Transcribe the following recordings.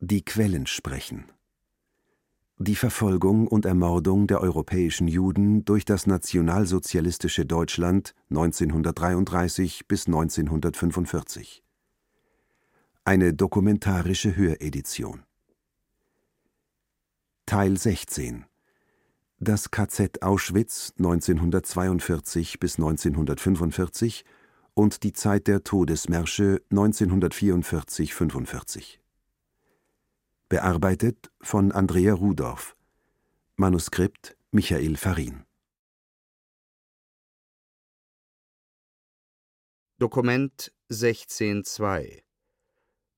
Die Quellen sprechen. Die Verfolgung und Ermordung der europäischen Juden durch das nationalsozialistische Deutschland 1933 bis 1945. Eine dokumentarische Höredition. Teil 16 Das KZ Auschwitz 1942 bis 1945 und die Zeit der Todesmärsche 1944 45 Bearbeitet von Andrea Rudorf. Manuskript Michael Farin. Dokument 16.2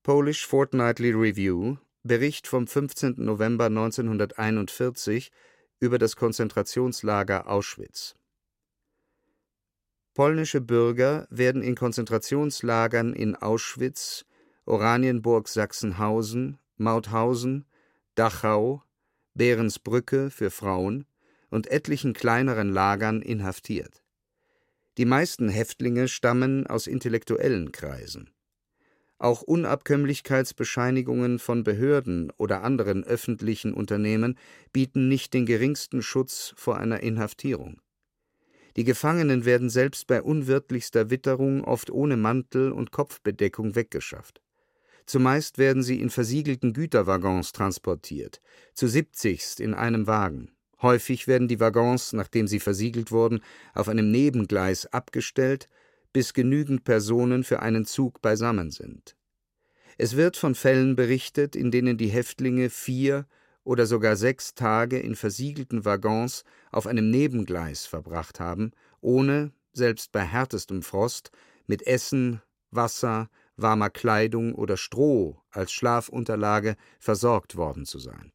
Polish Fortnightly Review Bericht vom 15. November 1941 über das Konzentrationslager Auschwitz. Polnische Bürger werden in Konzentrationslagern in Auschwitz, Oranienburg-Sachsenhausen, Mauthausen, Dachau, Behrensbrücke für Frauen und etlichen kleineren Lagern inhaftiert. Die meisten Häftlinge stammen aus intellektuellen Kreisen. Auch Unabkömmlichkeitsbescheinigungen von Behörden oder anderen öffentlichen Unternehmen bieten nicht den geringsten Schutz vor einer Inhaftierung. Die Gefangenen werden selbst bei unwirtlichster Witterung oft ohne Mantel und Kopfbedeckung weggeschafft. Zumeist werden sie in versiegelten Güterwaggons transportiert, zu siebzigst in einem Wagen. Häufig werden die Waggons, nachdem sie versiegelt wurden, auf einem Nebengleis abgestellt, bis genügend Personen für einen Zug beisammen sind. Es wird von Fällen berichtet, in denen die Häftlinge vier oder sogar sechs Tage in versiegelten Waggons auf einem Nebengleis verbracht haben, ohne, selbst bei härtestem Frost, mit Essen, Wasser, warmer Kleidung oder Stroh als Schlafunterlage versorgt worden zu sein.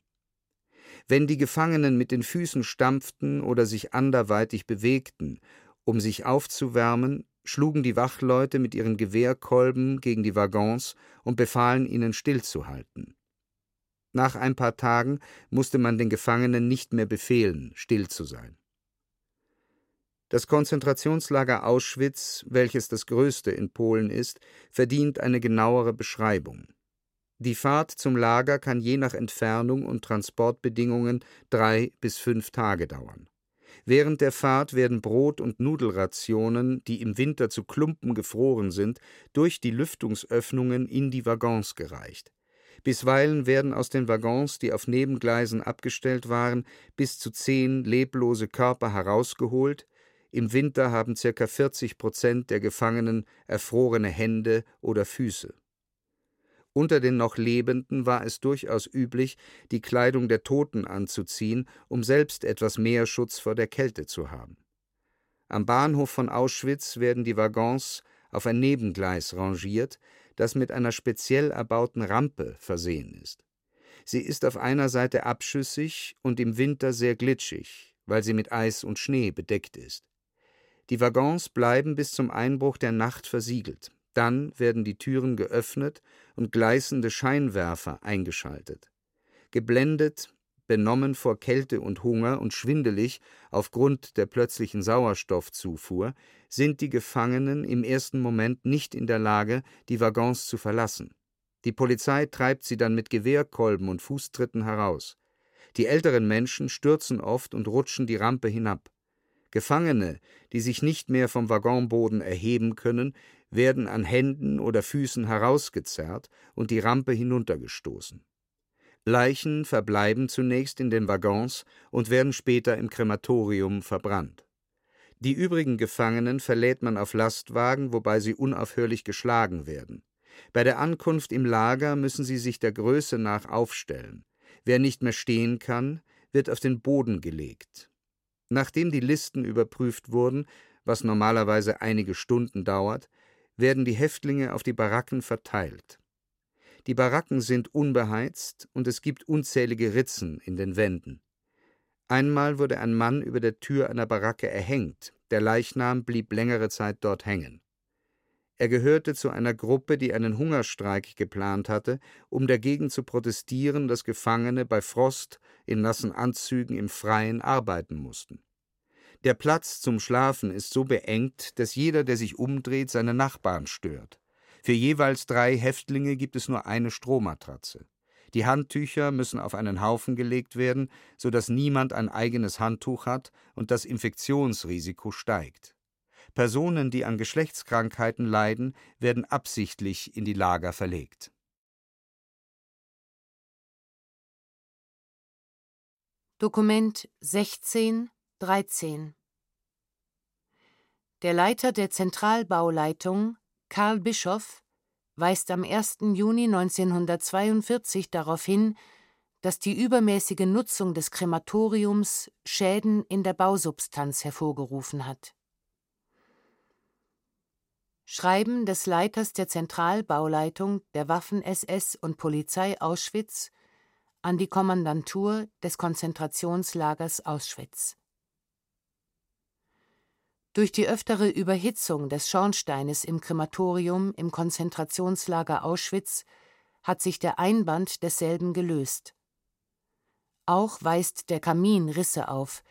Wenn die Gefangenen mit den Füßen stampften oder sich anderweitig bewegten, um sich aufzuwärmen, schlugen die Wachleute mit ihren Gewehrkolben gegen die Waggons und befahlen ihnen stillzuhalten. Nach ein paar Tagen musste man den Gefangenen nicht mehr befehlen, still zu sein. Das Konzentrationslager Auschwitz, welches das größte in Polen ist, verdient eine genauere Beschreibung. Die Fahrt zum Lager kann je nach Entfernung und Transportbedingungen drei bis fünf Tage dauern. Während der Fahrt werden Brot- und Nudelrationen, die im Winter zu Klumpen gefroren sind, durch die Lüftungsöffnungen in die Waggons gereicht. Bisweilen werden aus den Waggons, die auf Nebengleisen abgestellt waren, bis zu zehn leblose Körper herausgeholt, im Winter haben ca. 40 Prozent der Gefangenen erfrorene Hände oder Füße. Unter den noch Lebenden war es durchaus üblich, die Kleidung der Toten anzuziehen, um selbst etwas mehr Schutz vor der Kälte zu haben. Am Bahnhof von Auschwitz werden die Waggons auf ein Nebengleis rangiert, das mit einer speziell erbauten Rampe versehen ist. Sie ist auf einer Seite abschüssig und im Winter sehr glitschig, weil sie mit Eis und Schnee bedeckt ist. Die Waggons bleiben bis zum Einbruch der Nacht versiegelt. Dann werden die Türen geöffnet und gleißende Scheinwerfer eingeschaltet. Geblendet, benommen vor Kälte und Hunger und schwindelig aufgrund der plötzlichen Sauerstoffzufuhr, sind die Gefangenen im ersten Moment nicht in der Lage, die Waggons zu verlassen. Die Polizei treibt sie dann mit Gewehrkolben und Fußtritten heraus. Die älteren Menschen stürzen oft und rutschen die Rampe hinab. Gefangene, die sich nicht mehr vom Waggonboden erheben können, werden an Händen oder Füßen herausgezerrt und die Rampe hinuntergestoßen. Leichen verbleiben zunächst in den Waggons und werden später im Krematorium verbrannt. Die übrigen Gefangenen verlädt man auf Lastwagen, wobei sie unaufhörlich geschlagen werden. Bei der Ankunft im Lager müssen sie sich der Größe nach aufstellen. Wer nicht mehr stehen kann, wird auf den Boden gelegt. Nachdem die Listen überprüft wurden, was normalerweise einige Stunden dauert, werden die Häftlinge auf die Baracken verteilt. Die Baracken sind unbeheizt und es gibt unzählige Ritzen in den Wänden. Einmal wurde ein Mann über der Tür einer Baracke erhängt, der Leichnam blieb längere Zeit dort hängen. Er gehörte zu einer Gruppe, die einen Hungerstreik geplant hatte, um dagegen zu protestieren, dass Gefangene bei Frost in nassen Anzügen im Freien arbeiten mussten. Der Platz zum Schlafen ist so beengt, dass jeder, der sich umdreht, seine Nachbarn stört. Für jeweils drei Häftlinge gibt es nur eine Strohmatratze. Die Handtücher müssen auf einen Haufen gelegt werden, so dass niemand ein eigenes Handtuch hat und das Infektionsrisiko steigt. Personen, die an Geschlechtskrankheiten leiden, werden absichtlich in die Lager verlegt. Dokument 16 13 Der Leiter der Zentralbauleitung, Karl Bischoff, weist am 1. Juni 1942 darauf hin, dass die übermäßige Nutzung des Krematoriums Schäden in der Bausubstanz hervorgerufen hat. Schreiben des Leiters der Zentralbauleitung der Waffen-SS und Polizei Auschwitz an die Kommandantur des Konzentrationslagers Auschwitz. Durch die öftere Überhitzung des Schornsteines im Krematorium im Konzentrationslager Auschwitz hat sich der Einband desselben gelöst. Auch weist der Kamin Risse auf,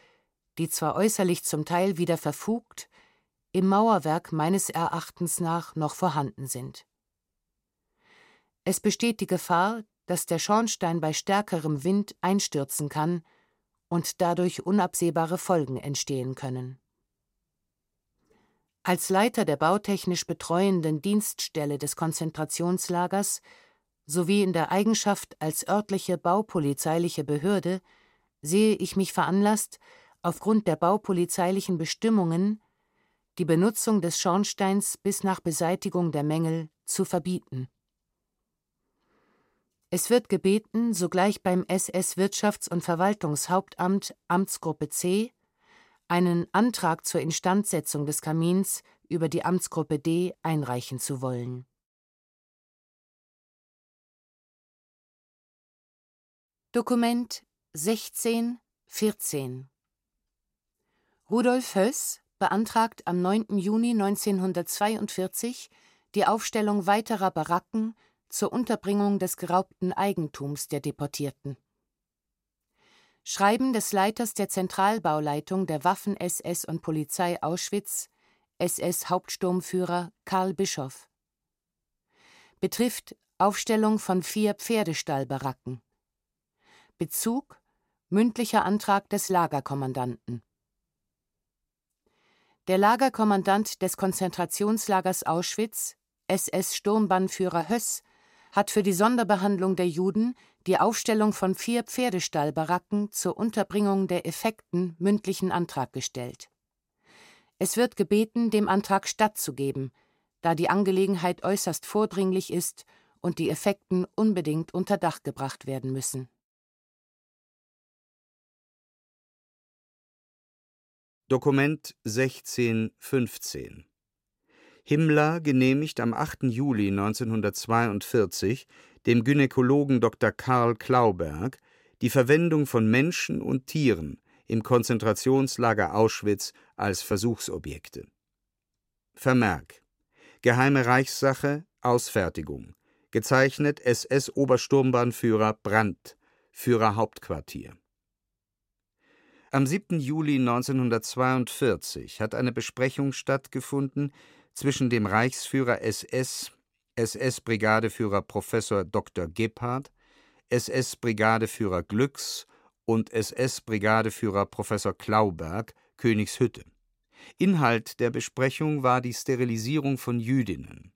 die zwar äußerlich zum Teil wieder verfugt, im Mauerwerk meines Erachtens nach noch vorhanden sind. Es besteht die Gefahr, dass der Schornstein bei stärkerem Wind einstürzen kann und dadurch unabsehbare Folgen entstehen können. Als Leiter der bautechnisch betreuenden Dienststelle des Konzentrationslagers sowie in der Eigenschaft als örtliche baupolizeiliche Behörde sehe ich mich veranlasst, aufgrund der baupolizeilichen Bestimmungen die Benutzung des Schornsteins bis nach Beseitigung der Mängel zu verbieten. Es wird gebeten, sogleich beim SS Wirtschafts- und Verwaltungshauptamt Amtsgruppe C einen Antrag zur Instandsetzung des Kamins über die Amtsgruppe D einreichen zu wollen. Dokument 16 14 Rudolf Höss beantragt am 9. Juni 1942 die Aufstellung weiterer Baracken zur Unterbringung des geraubten Eigentums der Deportierten. Schreiben des Leiters der Zentralbauleitung der Waffen-SS und Polizei Auschwitz, SS-Hauptsturmführer Karl Bischoff. Betrifft Aufstellung von vier Pferdestallbaracken. Bezug mündlicher Antrag des Lagerkommandanten. Der Lagerkommandant des Konzentrationslagers Auschwitz, SS-Sturmbannführer Höss, hat für die Sonderbehandlung der Juden die Aufstellung von vier Pferdestallbaracken zur Unterbringung der Effekten mündlichen Antrag gestellt. Es wird gebeten, dem Antrag stattzugeben, da die Angelegenheit äußerst vordringlich ist und die Effekten unbedingt unter Dach gebracht werden müssen. Dokument 1615 Himmler genehmigt am 8. Juli 1942 dem Gynäkologen Dr. Karl Klauberg die Verwendung von Menschen und Tieren im Konzentrationslager Auschwitz als Versuchsobjekte. Vermerk Geheime Reichssache Ausfertigung gezeichnet SS-Obersturmbahnführer Brandt Führer Hauptquartier Am 7. Juli 1942 hat eine Besprechung stattgefunden zwischen dem Reichsführer SS, SS-Brigadeführer Professor Dr. Gebhardt, SS-Brigadeführer Glücks und SS-Brigadeführer Professor Klauberg, Königshütte. Inhalt der Besprechung war die Sterilisierung von Jüdinnen.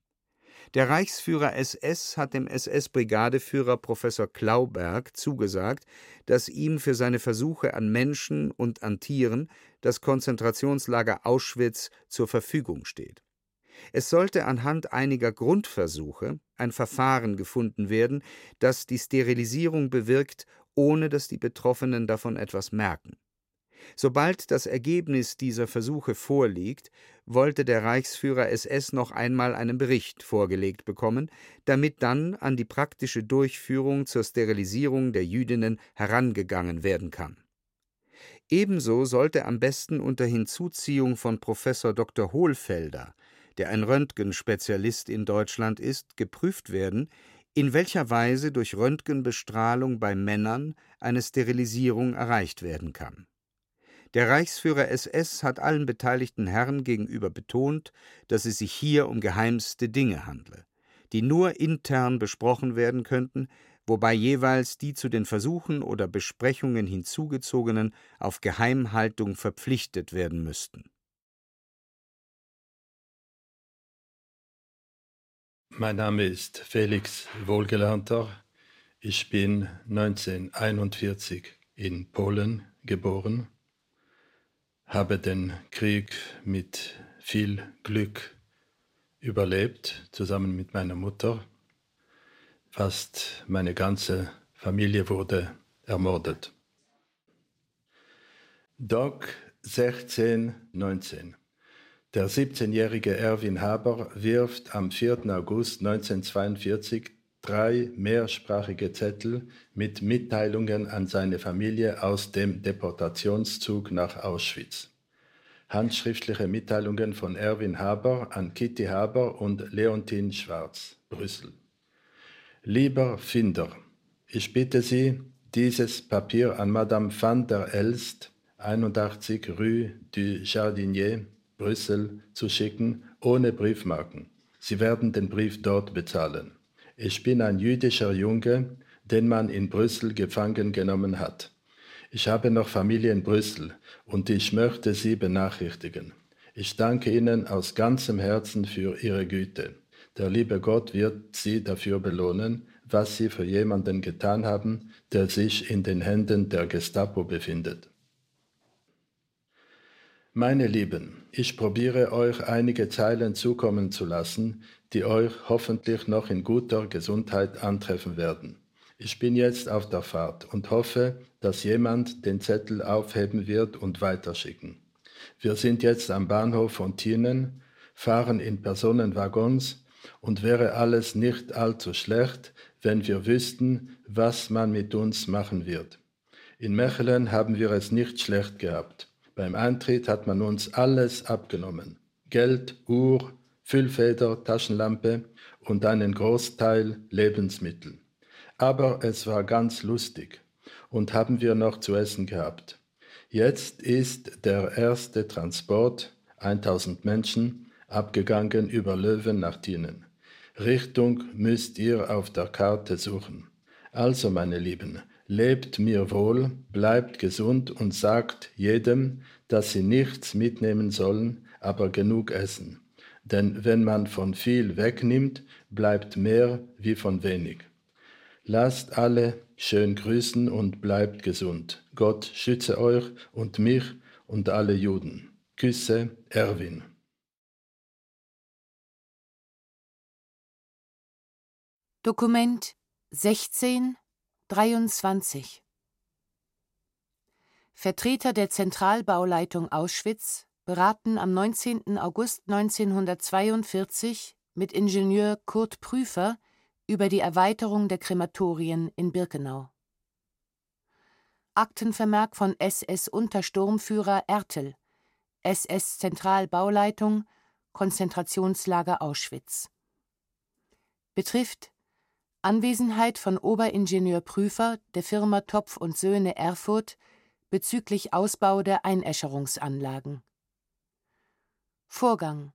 Der Reichsführer SS hat dem SS-Brigadeführer Professor Klauberg zugesagt, dass ihm für seine Versuche an Menschen und an Tieren das Konzentrationslager Auschwitz zur Verfügung steht. Es sollte anhand einiger Grundversuche ein Verfahren gefunden werden, das die Sterilisierung bewirkt, ohne dass die Betroffenen davon etwas merken. Sobald das Ergebnis dieser Versuche vorliegt, wollte der Reichsführer SS noch einmal einen Bericht vorgelegt bekommen, damit dann an die praktische Durchführung zur Sterilisierung der Jüdinnen herangegangen werden kann. Ebenso sollte am besten unter Hinzuziehung von Professor Dr. Hohlfelder der ein Röntgenspezialist in Deutschland ist, geprüft werden, in welcher Weise durch Röntgenbestrahlung bei Männern eine Sterilisierung erreicht werden kann. Der Reichsführer SS hat allen beteiligten Herren gegenüber betont, dass es sich hier um geheimste Dinge handle, die nur intern besprochen werden könnten, wobei jeweils die zu den Versuchen oder Besprechungen hinzugezogenen auf Geheimhaltung verpflichtet werden müssten. Mein Name ist Felix Wohlgelernter. Ich bin 1941 in Polen geboren, habe den Krieg mit viel Glück überlebt, zusammen mit meiner Mutter. Fast meine ganze Familie wurde ermordet. Doc 1619 der 17-jährige Erwin Haber wirft am 4. August 1942 drei mehrsprachige Zettel mit Mitteilungen an seine Familie aus dem Deportationszug nach Auschwitz. Handschriftliche Mitteilungen von Erwin Haber an Kitty Haber und Leontin Schwarz, Brüssel. Lieber Finder, ich bitte Sie, dieses Papier an Madame van der Elst, 81 Rue du Jardinier, Brüssel zu schicken, ohne Briefmarken. Sie werden den Brief dort bezahlen. Ich bin ein jüdischer Junge, den man in Brüssel gefangen genommen hat. Ich habe noch Familie in Brüssel und ich möchte Sie benachrichtigen. Ich danke Ihnen aus ganzem Herzen für Ihre Güte. Der liebe Gott wird Sie dafür belohnen, was Sie für jemanden getan haben, der sich in den Händen der Gestapo befindet. Meine Lieben, ich probiere euch einige Zeilen zukommen zu lassen, die euch hoffentlich noch in guter Gesundheit antreffen werden. Ich bin jetzt auf der Fahrt und hoffe, dass jemand den Zettel aufheben wird und weiterschicken. Wir sind jetzt am Bahnhof von Tienen, fahren in Personenwaggons und wäre alles nicht allzu schlecht, wenn wir wüssten, was man mit uns machen wird. In Mechelen haben wir es nicht schlecht gehabt. Beim Eintritt hat man uns alles abgenommen. Geld, Uhr, Füllfeder, Taschenlampe und einen Großteil Lebensmittel. Aber es war ganz lustig und haben wir noch zu essen gehabt. Jetzt ist der erste Transport, 1000 Menschen, abgegangen über Löwen nach Tienen. Richtung müsst ihr auf der Karte suchen. Also, meine Lieben, lebt mir wohl, bleibt gesund und sagt jedem, dass sie nichts mitnehmen sollen, aber genug essen. Denn wenn man von viel wegnimmt, bleibt mehr wie von wenig. Lasst alle schön grüßen und bleibt gesund. Gott schütze euch und mich und alle Juden. Küsse, Erwin. Dokument 16 23 Vertreter der Zentralbauleitung Auschwitz beraten am 19. August 1942 mit Ingenieur Kurt Prüfer über die Erweiterung der Krematorien in Birkenau. Aktenvermerk von SS-Untersturmführer Ertel, SS-Zentralbauleitung, Konzentrationslager Auschwitz. Betrifft Anwesenheit von Oberingenieur Prüfer der Firma Topf und Söhne Erfurt bezüglich Ausbau der Einäscherungsanlagen. Vorgang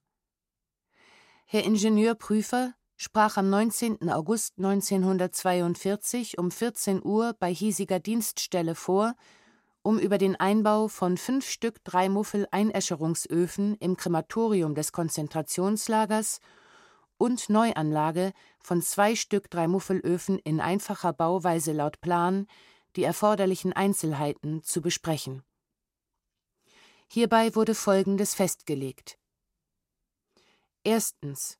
Herr Ingenieur Prüfer sprach am 19. August 1942 um 14 Uhr bei hiesiger Dienststelle vor, um über den Einbau von fünf Stück Dreimuffel-Einäscherungsöfen im Krematorium des Konzentrationslagers und Neuanlage von zwei Stück Dreimuffelöfen in einfacher Bauweise laut Plan die erforderlichen Einzelheiten zu besprechen. Hierbei wurde Folgendes festgelegt. Erstens.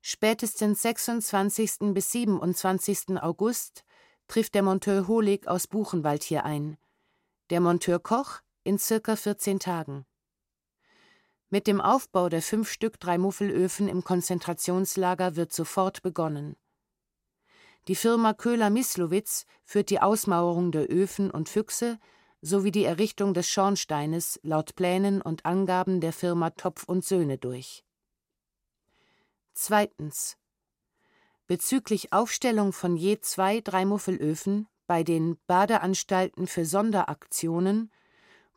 Spätestens 26. bis 27. August trifft der Monteur Holig aus Buchenwald hier ein, der Monteur Koch in circa 14 Tagen. Mit dem Aufbau der fünf Stück Dreimuffelöfen im Konzentrationslager wird sofort begonnen. Die Firma Köhler-Mislowitz führt die Ausmauerung der Öfen und Füchse sowie die Errichtung des Schornsteines laut Plänen und Angaben der Firma Topf und Söhne durch. Zweitens. Bezüglich Aufstellung von je zwei Dreimuffelöfen bei den Badeanstalten für Sonderaktionen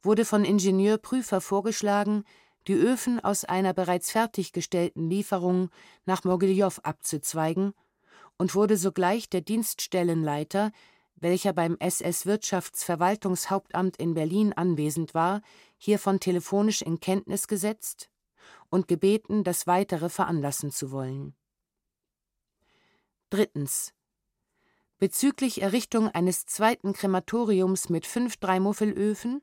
wurde von Ingenieurprüfer vorgeschlagen, die Öfen aus einer bereits fertiggestellten Lieferung nach Mogiljow abzuzweigen und wurde sogleich der Dienststellenleiter, welcher beim SS-Wirtschaftsverwaltungshauptamt in Berlin anwesend war, hiervon telefonisch in Kenntnis gesetzt und gebeten, das Weitere veranlassen zu wollen. Drittens. Bezüglich Errichtung eines zweiten Krematoriums mit fünf Dreimuffelöfen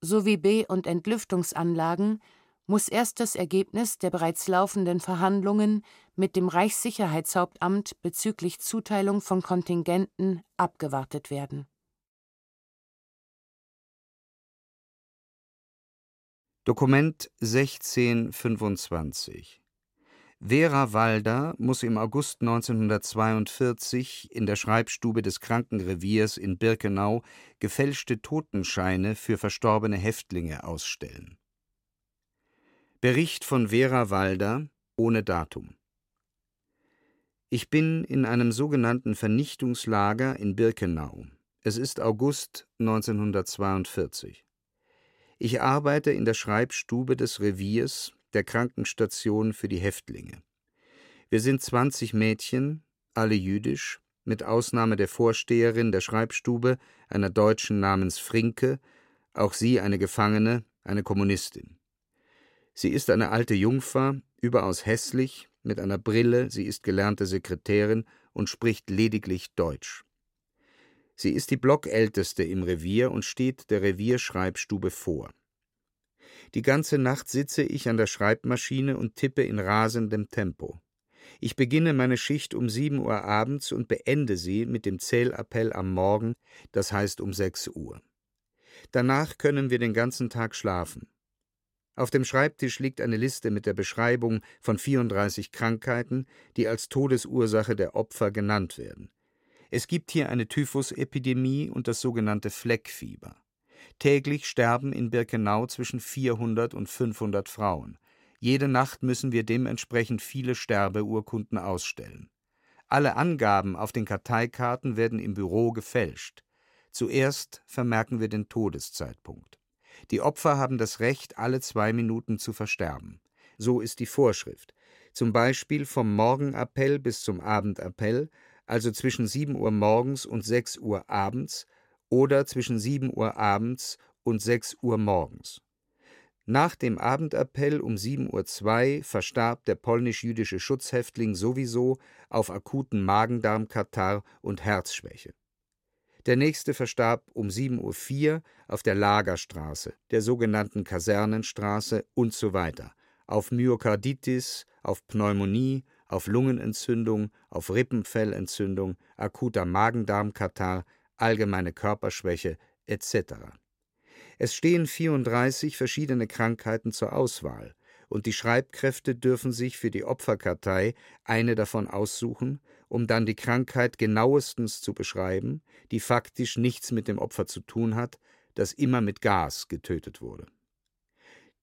sowie B- und Entlüftungsanlagen muss erst das Ergebnis der bereits laufenden Verhandlungen mit dem Reichssicherheitshauptamt bezüglich Zuteilung von Kontingenten abgewartet werden. Dokument 1625 Vera Walder muss im August 1942 in der Schreibstube des Krankenreviers in Birkenau gefälschte Totenscheine für verstorbene Häftlinge ausstellen. Bericht von Vera Walder ohne Datum. Ich bin in einem sogenannten Vernichtungslager in Birkenau. Es ist August 1942. Ich arbeite in der Schreibstube des Reviers der Krankenstation für die Häftlinge. Wir sind 20 Mädchen, alle jüdisch, mit Ausnahme der Vorsteherin der Schreibstube, einer Deutschen namens Frinke, auch sie eine Gefangene, eine Kommunistin. Sie ist eine alte Jungfer, überaus hässlich, mit einer Brille, sie ist gelernte Sekretärin und spricht lediglich Deutsch. Sie ist die Blockälteste im Revier und steht der Revierschreibstube vor. Die ganze Nacht sitze ich an der Schreibmaschine und tippe in rasendem Tempo. Ich beginne meine Schicht um sieben Uhr abends und beende sie mit dem Zählappell am Morgen, das heißt um sechs Uhr. Danach können wir den ganzen Tag schlafen. Auf dem Schreibtisch liegt eine Liste mit der Beschreibung von 34 Krankheiten, die als Todesursache der Opfer genannt werden. Es gibt hier eine Typhusepidemie und das sogenannte Fleckfieber. Täglich sterben in Birkenau zwischen 400 und 500 Frauen. Jede Nacht müssen wir dementsprechend viele Sterbeurkunden ausstellen. Alle Angaben auf den Karteikarten werden im Büro gefälscht. Zuerst vermerken wir den Todeszeitpunkt. Die Opfer haben das Recht, alle zwei Minuten zu versterben. So ist die Vorschrift. Zum Beispiel vom Morgenappell bis zum Abendappell, also zwischen 7 Uhr morgens und 6 Uhr abends oder zwischen 7 Uhr abends und 6 Uhr morgens. Nach dem Abendappell um 7.02 Uhr verstarb der polnisch-jüdische Schutzhäftling sowieso auf akuten Magen-Darm-Katarrh und Herzschwäche. Der nächste verstarb um 7.04 Uhr auf der Lagerstraße, der sogenannten Kasernenstraße und so weiter, auf Myokarditis, auf Pneumonie, auf Lungenentzündung, auf Rippenfellentzündung, akuter Magen-Darm-Katarrh, allgemeine Körperschwäche etc. Es stehen 34 verschiedene Krankheiten zur Auswahl, und die Schreibkräfte dürfen sich für die Opferkartei eine davon aussuchen, um dann die Krankheit genauestens zu beschreiben, die faktisch nichts mit dem Opfer zu tun hat, das immer mit Gas getötet wurde.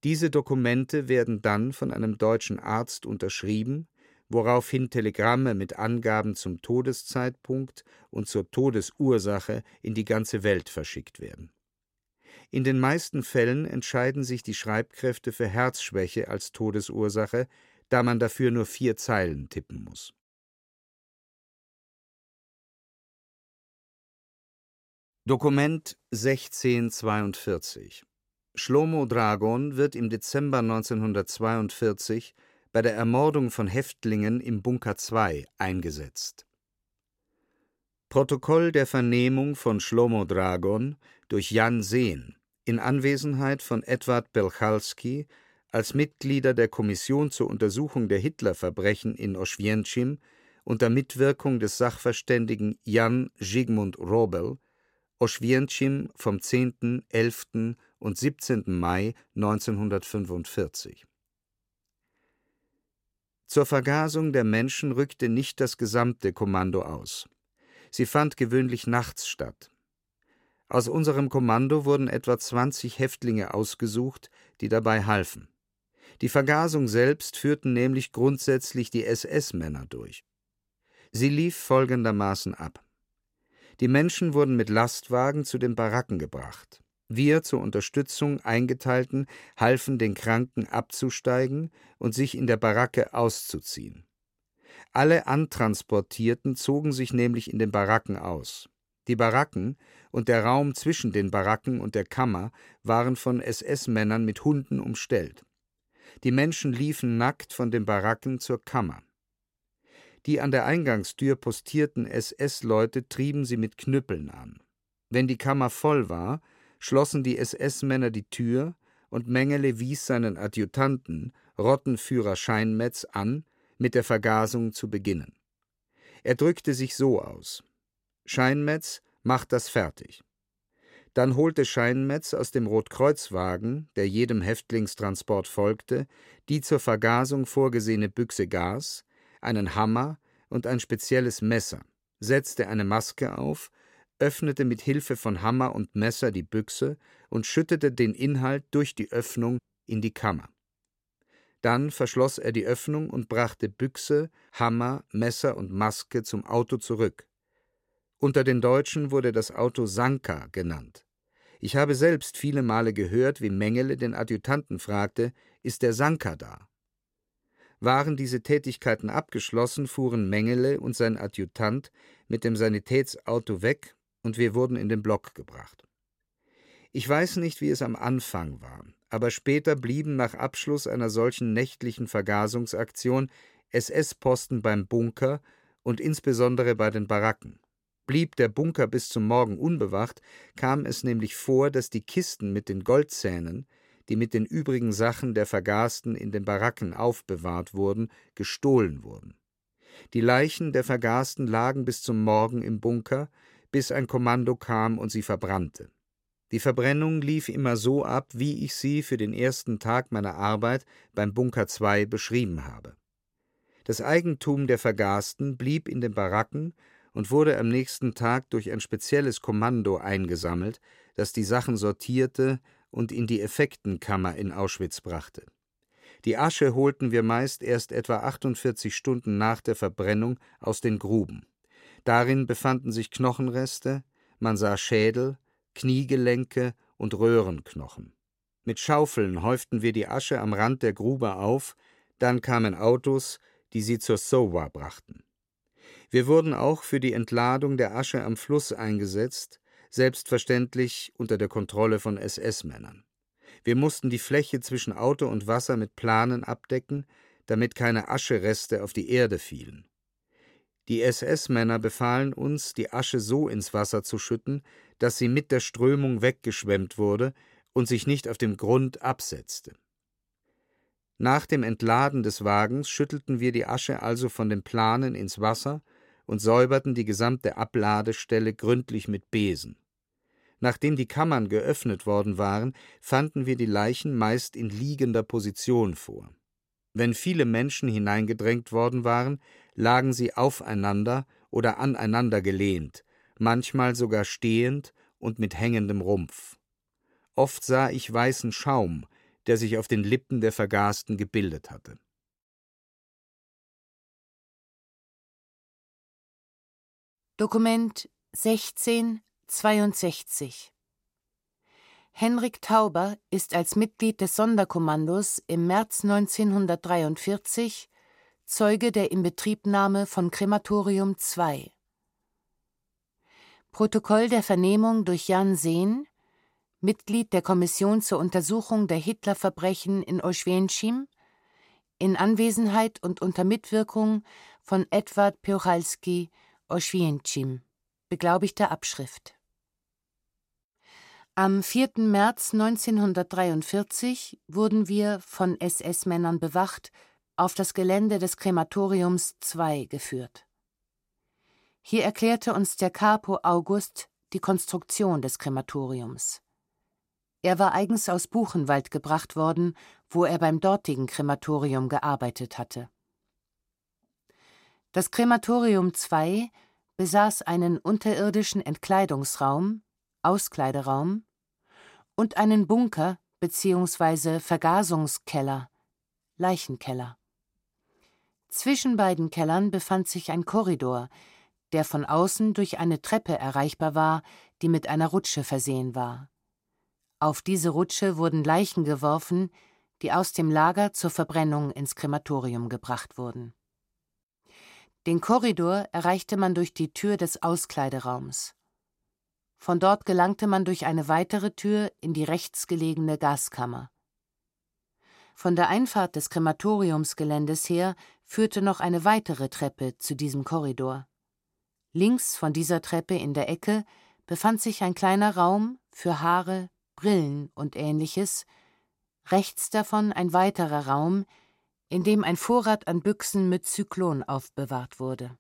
Diese Dokumente werden dann von einem deutschen Arzt unterschrieben woraufhin Telegramme mit Angaben zum Todeszeitpunkt und zur Todesursache in die ganze Welt verschickt werden. In den meisten Fällen entscheiden sich die Schreibkräfte für Herzschwäche als Todesursache, da man dafür nur vier Zeilen tippen muss. Dokument 1642 Schlomo Dragon wird im Dezember 1942 bei der Ermordung von Häftlingen im Bunker 2 eingesetzt. Protokoll der Vernehmung von Schlomo Dragon durch Jan Sehn in Anwesenheit von Edward Belchalski als Mitglieder der Kommission zur Untersuchung der Hitlerverbrechen in Oświęcim unter Mitwirkung des Sachverständigen Jan Zygmunt Robel, Oświęcim vom 10., 11. und 17. Mai 1945 zur Vergasung der Menschen rückte nicht das gesamte Kommando aus. Sie fand gewöhnlich nachts statt. Aus unserem Kommando wurden etwa 20 Häftlinge ausgesucht, die dabei halfen. Die Vergasung selbst führten nämlich grundsätzlich die SS-Männer durch. Sie lief folgendermaßen ab. Die Menschen wurden mit Lastwagen zu den Baracken gebracht. Wir zur Unterstützung Eingeteilten halfen den Kranken abzusteigen und sich in der Baracke auszuziehen. Alle Antransportierten zogen sich nämlich in den Baracken aus. Die Baracken und der Raum zwischen den Baracken und der Kammer waren von SS-Männern mit Hunden umstellt. Die Menschen liefen nackt von den Baracken zur Kammer. Die an der Eingangstür postierten SS-Leute trieben sie mit Knüppeln an. Wenn die Kammer voll war, schlossen die SS-Männer die Tür und Mengele wies seinen Adjutanten, Rottenführer Scheinmetz, an, mit der Vergasung zu beginnen. Er drückte sich so aus: Scheinmetz, macht das fertig. Dann holte Scheinmetz aus dem Rotkreuzwagen, der jedem Häftlingstransport folgte, die zur Vergasung vorgesehene Büchse Gas, einen Hammer und ein spezielles Messer, setzte eine Maske auf, öffnete mit Hilfe von Hammer und Messer die Büchse und schüttete den Inhalt durch die Öffnung in die Kammer. Dann verschloss er die Öffnung und brachte Büchse, Hammer, Messer und Maske zum Auto zurück. Unter den Deutschen wurde das Auto Sanka genannt. Ich habe selbst viele Male gehört, wie Mengele den Adjutanten fragte: Ist der Sanka da? Waren diese Tätigkeiten abgeschlossen, fuhren Mengele und sein Adjutant mit dem Sanitätsauto weg und wir wurden in den Block gebracht. Ich weiß nicht, wie es am Anfang war, aber später blieben nach Abschluss einer solchen nächtlichen Vergasungsaktion SS-Posten beim Bunker und insbesondere bei den Baracken. Blieb der Bunker bis zum Morgen unbewacht, kam es nämlich vor, dass die Kisten mit den Goldzähnen, die mit den übrigen Sachen der Vergasten in den Baracken aufbewahrt wurden, gestohlen wurden. Die Leichen der Vergasten lagen bis zum Morgen im Bunker, bis ein Kommando kam und sie verbrannte. Die Verbrennung lief immer so ab, wie ich sie für den ersten Tag meiner Arbeit beim Bunker 2 beschrieben habe. Das Eigentum der Vergasten blieb in den Baracken und wurde am nächsten Tag durch ein spezielles Kommando eingesammelt, das die Sachen sortierte und in die Effektenkammer in Auschwitz brachte. Die Asche holten wir meist erst etwa 48 Stunden nach der Verbrennung aus den Gruben. Darin befanden sich Knochenreste, man sah Schädel, Kniegelenke und Röhrenknochen. Mit Schaufeln häuften wir die Asche am Rand der Grube auf, dann kamen Autos, die sie zur Sowa brachten. Wir wurden auch für die Entladung der Asche am Fluss eingesetzt, selbstverständlich unter der Kontrolle von SS-Männern. Wir mussten die Fläche zwischen Auto und Wasser mit Planen abdecken, damit keine Aschereste auf die Erde fielen. Die SS-Männer befahlen uns, die Asche so ins Wasser zu schütten, dass sie mit der Strömung weggeschwemmt wurde und sich nicht auf dem Grund absetzte. Nach dem Entladen des Wagens schüttelten wir die Asche also von den Planen ins Wasser und säuberten die gesamte Abladestelle gründlich mit Besen. Nachdem die Kammern geöffnet worden waren, fanden wir die Leichen meist in liegender Position vor. Wenn viele Menschen hineingedrängt worden waren, lagen sie aufeinander oder aneinander gelehnt, manchmal sogar stehend und mit hängendem Rumpf. Oft sah ich weißen Schaum, der sich auf den Lippen der Vergasten gebildet hatte. Dokument 16 62 Henrik Tauber ist als Mitglied des Sonderkommandos im März 1943 Zeuge der Inbetriebnahme von Krematorium II. Protokoll der Vernehmung durch Jan Sehn, Mitglied der Kommission zur Untersuchung der Hitlerverbrechen in Oświęcim, in Anwesenheit und unter Mitwirkung von Edward Piochalski, Oświęcim, beglaubigter Abschrift. Am 4. März 1943 wurden wir von SS-Männern bewacht auf das Gelände des Krematoriums II geführt. Hier erklärte uns der Capo August die Konstruktion des Krematoriums. Er war eigens aus Buchenwald gebracht worden, wo er beim dortigen Krematorium gearbeitet hatte. Das Krematorium II besaß einen unterirdischen Entkleidungsraum Auskleideraum und einen Bunker bzw. Vergasungskeller, Leichenkeller. Zwischen beiden Kellern befand sich ein Korridor, der von außen durch eine Treppe erreichbar war, die mit einer Rutsche versehen war. Auf diese Rutsche wurden Leichen geworfen, die aus dem Lager zur Verbrennung ins Krematorium gebracht wurden. Den Korridor erreichte man durch die Tür des Auskleideraums. Von dort gelangte man durch eine weitere Tür in die rechts gelegene Gaskammer. Von der Einfahrt des Krematoriumsgeländes her führte noch eine weitere Treppe zu diesem Korridor. Links von dieser Treppe in der Ecke befand sich ein kleiner Raum für Haare, Brillen und ähnliches, rechts davon ein weiterer Raum, in dem ein Vorrat an Büchsen mit Zyklon aufbewahrt wurde.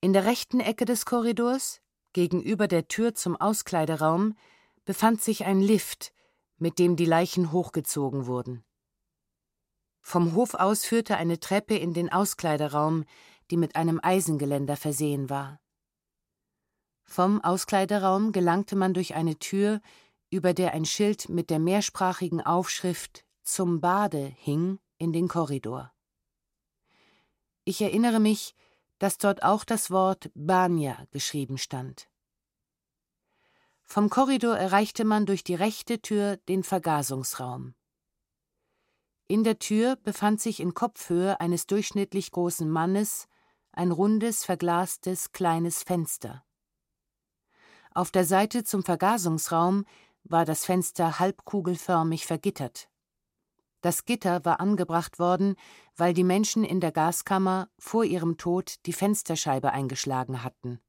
In der rechten Ecke des Korridors, gegenüber der Tür zum Auskleideraum, befand sich ein Lift, mit dem die Leichen hochgezogen wurden. Vom Hof aus führte eine Treppe in den Auskleideraum, die mit einem Eisengeländer versehen war. Vom Auskleideraum gelangte man durch eine Tür, über der ein Schild mit der mehrsprachigen Aufschrift zum Bade hing, in den Korridor. Ich erinnere mich, dass dort auch das Wort Banya geschrieben stand. Vom Korridor erreichte man durch die rechte Tür den Vergasungsraum. In der Tür befand sich in Kopfhöhe eines durchschnittlich großen Mannes ein rundes, verglastes, kleines Fenster. Auf der Seite zum Vergasungsraum war das Fenster halbkugelförmig vergittert. Das Gitter war angebracht worden, weil die Menschen in der Gaskammer vor ihrem Tod die Fensterscheibe eingeschlagen hatten.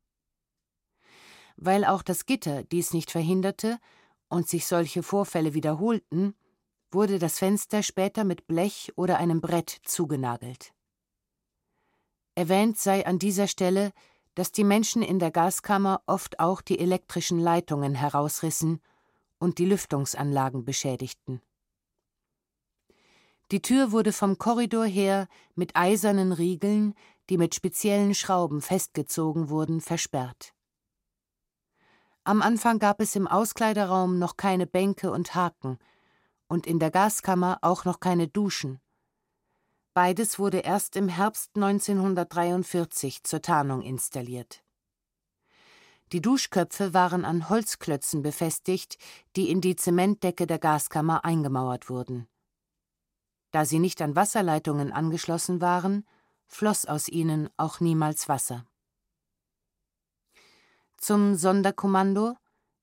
Weil auch das Gitter dies nicht verhinderte und sich solche Vorfälle wiederholten, wurde das Fenster später mit Blech oder einem Brett zugenagelt. Erwähnt sei an dieser Stelle, dass die Menschen in der Gaskammer oft auch die elektrischen Leitungen herausrissen und die Lüftungsanlagen beschädigten. Die Tür wurde vom Korridor her mit eisernen Riegeln, die mit speziellen Schrauben festgezogen wurden, versperrt. Am Anfang gab es im Auskleiderraum noch keine Bänke und Haken und in der Gaskammer auch noch keine Duschen. Beides wurde erst im Herbst 1943 zur Tarnung installiert. Die Duschköpfe waren an Holzklötzen befestigt, die in die Zementdecke der Gaskammer eingemauert wurden. Da sie nicht an Wasserleitungen angeschlossen waren, floss aus ihnen auch niemals Wasser. Zum Sonderkommando,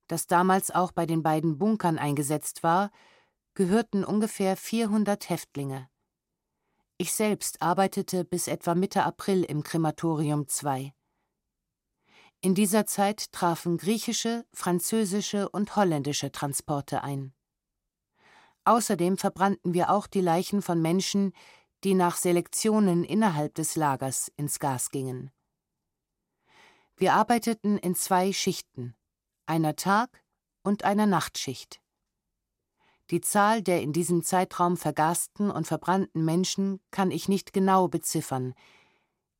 das damals auch bei den beiden Bunkern eingesetzt war, gehörten ungefähr 400 Häftlinge. Ich selbst arbeitete bis etwa Mitte April im Krematorium II. In dieser Zeit trafen griechische, französische und holländische Transporte ein. Außerdem verbrannten wir auch die Leichen von Menschen, die nach Selektionen innerhalb des Lagers ins Gas gingen. Wir arbeiteten in zwei Schichten, einer Tag- und einer Nachtschicht. Die Zahl der in diesem Zeitraum vergasten und verbrannten Menschen kann ich nicht genau beziffern.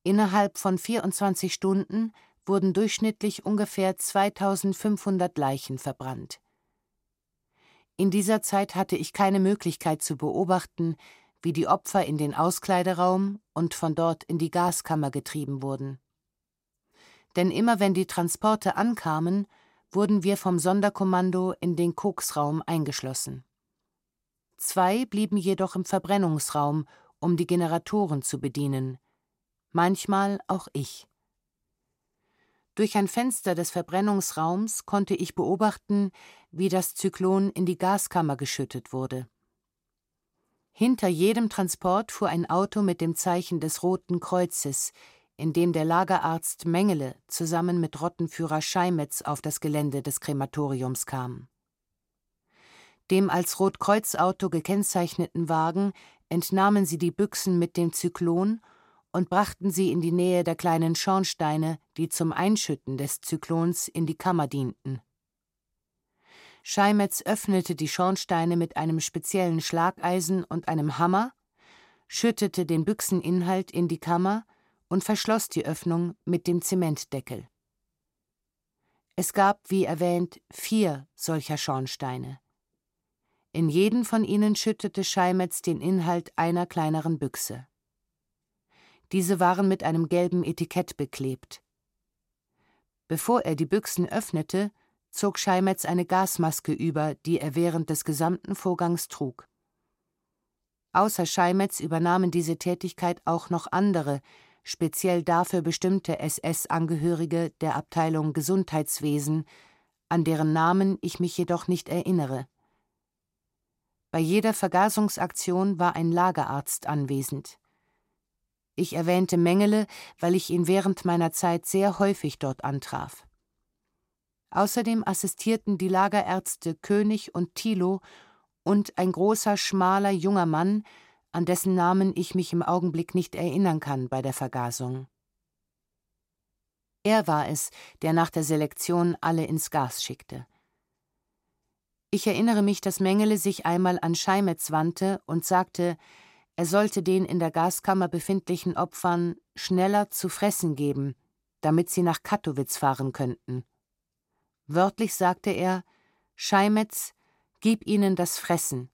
Innerhalb von 24 Stunden wurden durchschnittlich ungefähr 2500 Leichen verbrannt. In dieser Zeit hatte ich keine Möglichkeit zu beobachten, wie die Opfer in den Auskleideraum und von dort in die Gaskammer getrieben wurden. Denn immer wenn die Transporte ankamen, wurden wir vom Sonderkommando in den Koksraum eingeschlossen. Zwei blieben jedoch im Verbrennungsraum, um die Generatoren zu bedienen, manchmal auch ich. Durch ein Fenster des Verbrennungsraums konnte ich beobachten, wie das Zyklon in die Gaskammer geschüttet wurde. Hinter jedem Transport fuhr ein Auto mit dem Zeichen des Roten Kreuzes, in dem der Lagerarzt Mengele zusammen mit Rottenführer Scheimetz auf das Gelände des Krematoriums kam. Dem als Rotkreuzauto gekennzeichneten Wagen entnahmen sie die Büchsen mit dem Zyklon und brachten sie in die Nähe der kleinen Schornsteine, die zum Einschütten des Zyklons in die Kammer dienten. Scheimetz öffnete die Schornsteine mit einem speziellen Schlageisen und einem Hammer, schüttete den Büchseninhalt in die Kammer und verschloss die Öffnung mit dem Zementdeckel. Es gab, wie erwähnt, vier solcher Schornsteine. In jeden von ihnen schüttete Scheimetz den Inhalt einer kleineren Büchse. Diese waren mit einem gelben Etikett beklebt. Bevor er die Büchsen öffnete, zog Scheimetz eine Gasmaske über, die er während des gesamten Vorgangs trug. Außer Scheimetz übernahmen diese Tätigkeit auch noch andere, speziell dafür bestimmte SS-Angehörige der Abteilung Gesundheitswesen, an deren Namen ich mich jedoch nicht erinnere. Bei jeder Vergasungsaktion war ein Lagerarzt anwesend. Ich erwähnte Mengele, weil ich ihn während meiner Zeit sehr häufig dort antraf. Außerdem assistierten die Lagerärzte König und Thilo und ein großer, schmaler, junger Mann, an dessen Namen ich mich im Augenblick nicht erinnern kann bei der Vergasung. Er war es, der nach der Selektion alle ins Gas schickte. Ich erinnere mich, dass Mengele sich einmal an Scheimetz wandte und sagte, er sollte den in der Gaskammer befindlichen Opfern schneller zu fressen geben, damit sie nach Kattowitz fahren könnten. Wörtlich sagte er: Scheimetz, gib ihnen das Fressen.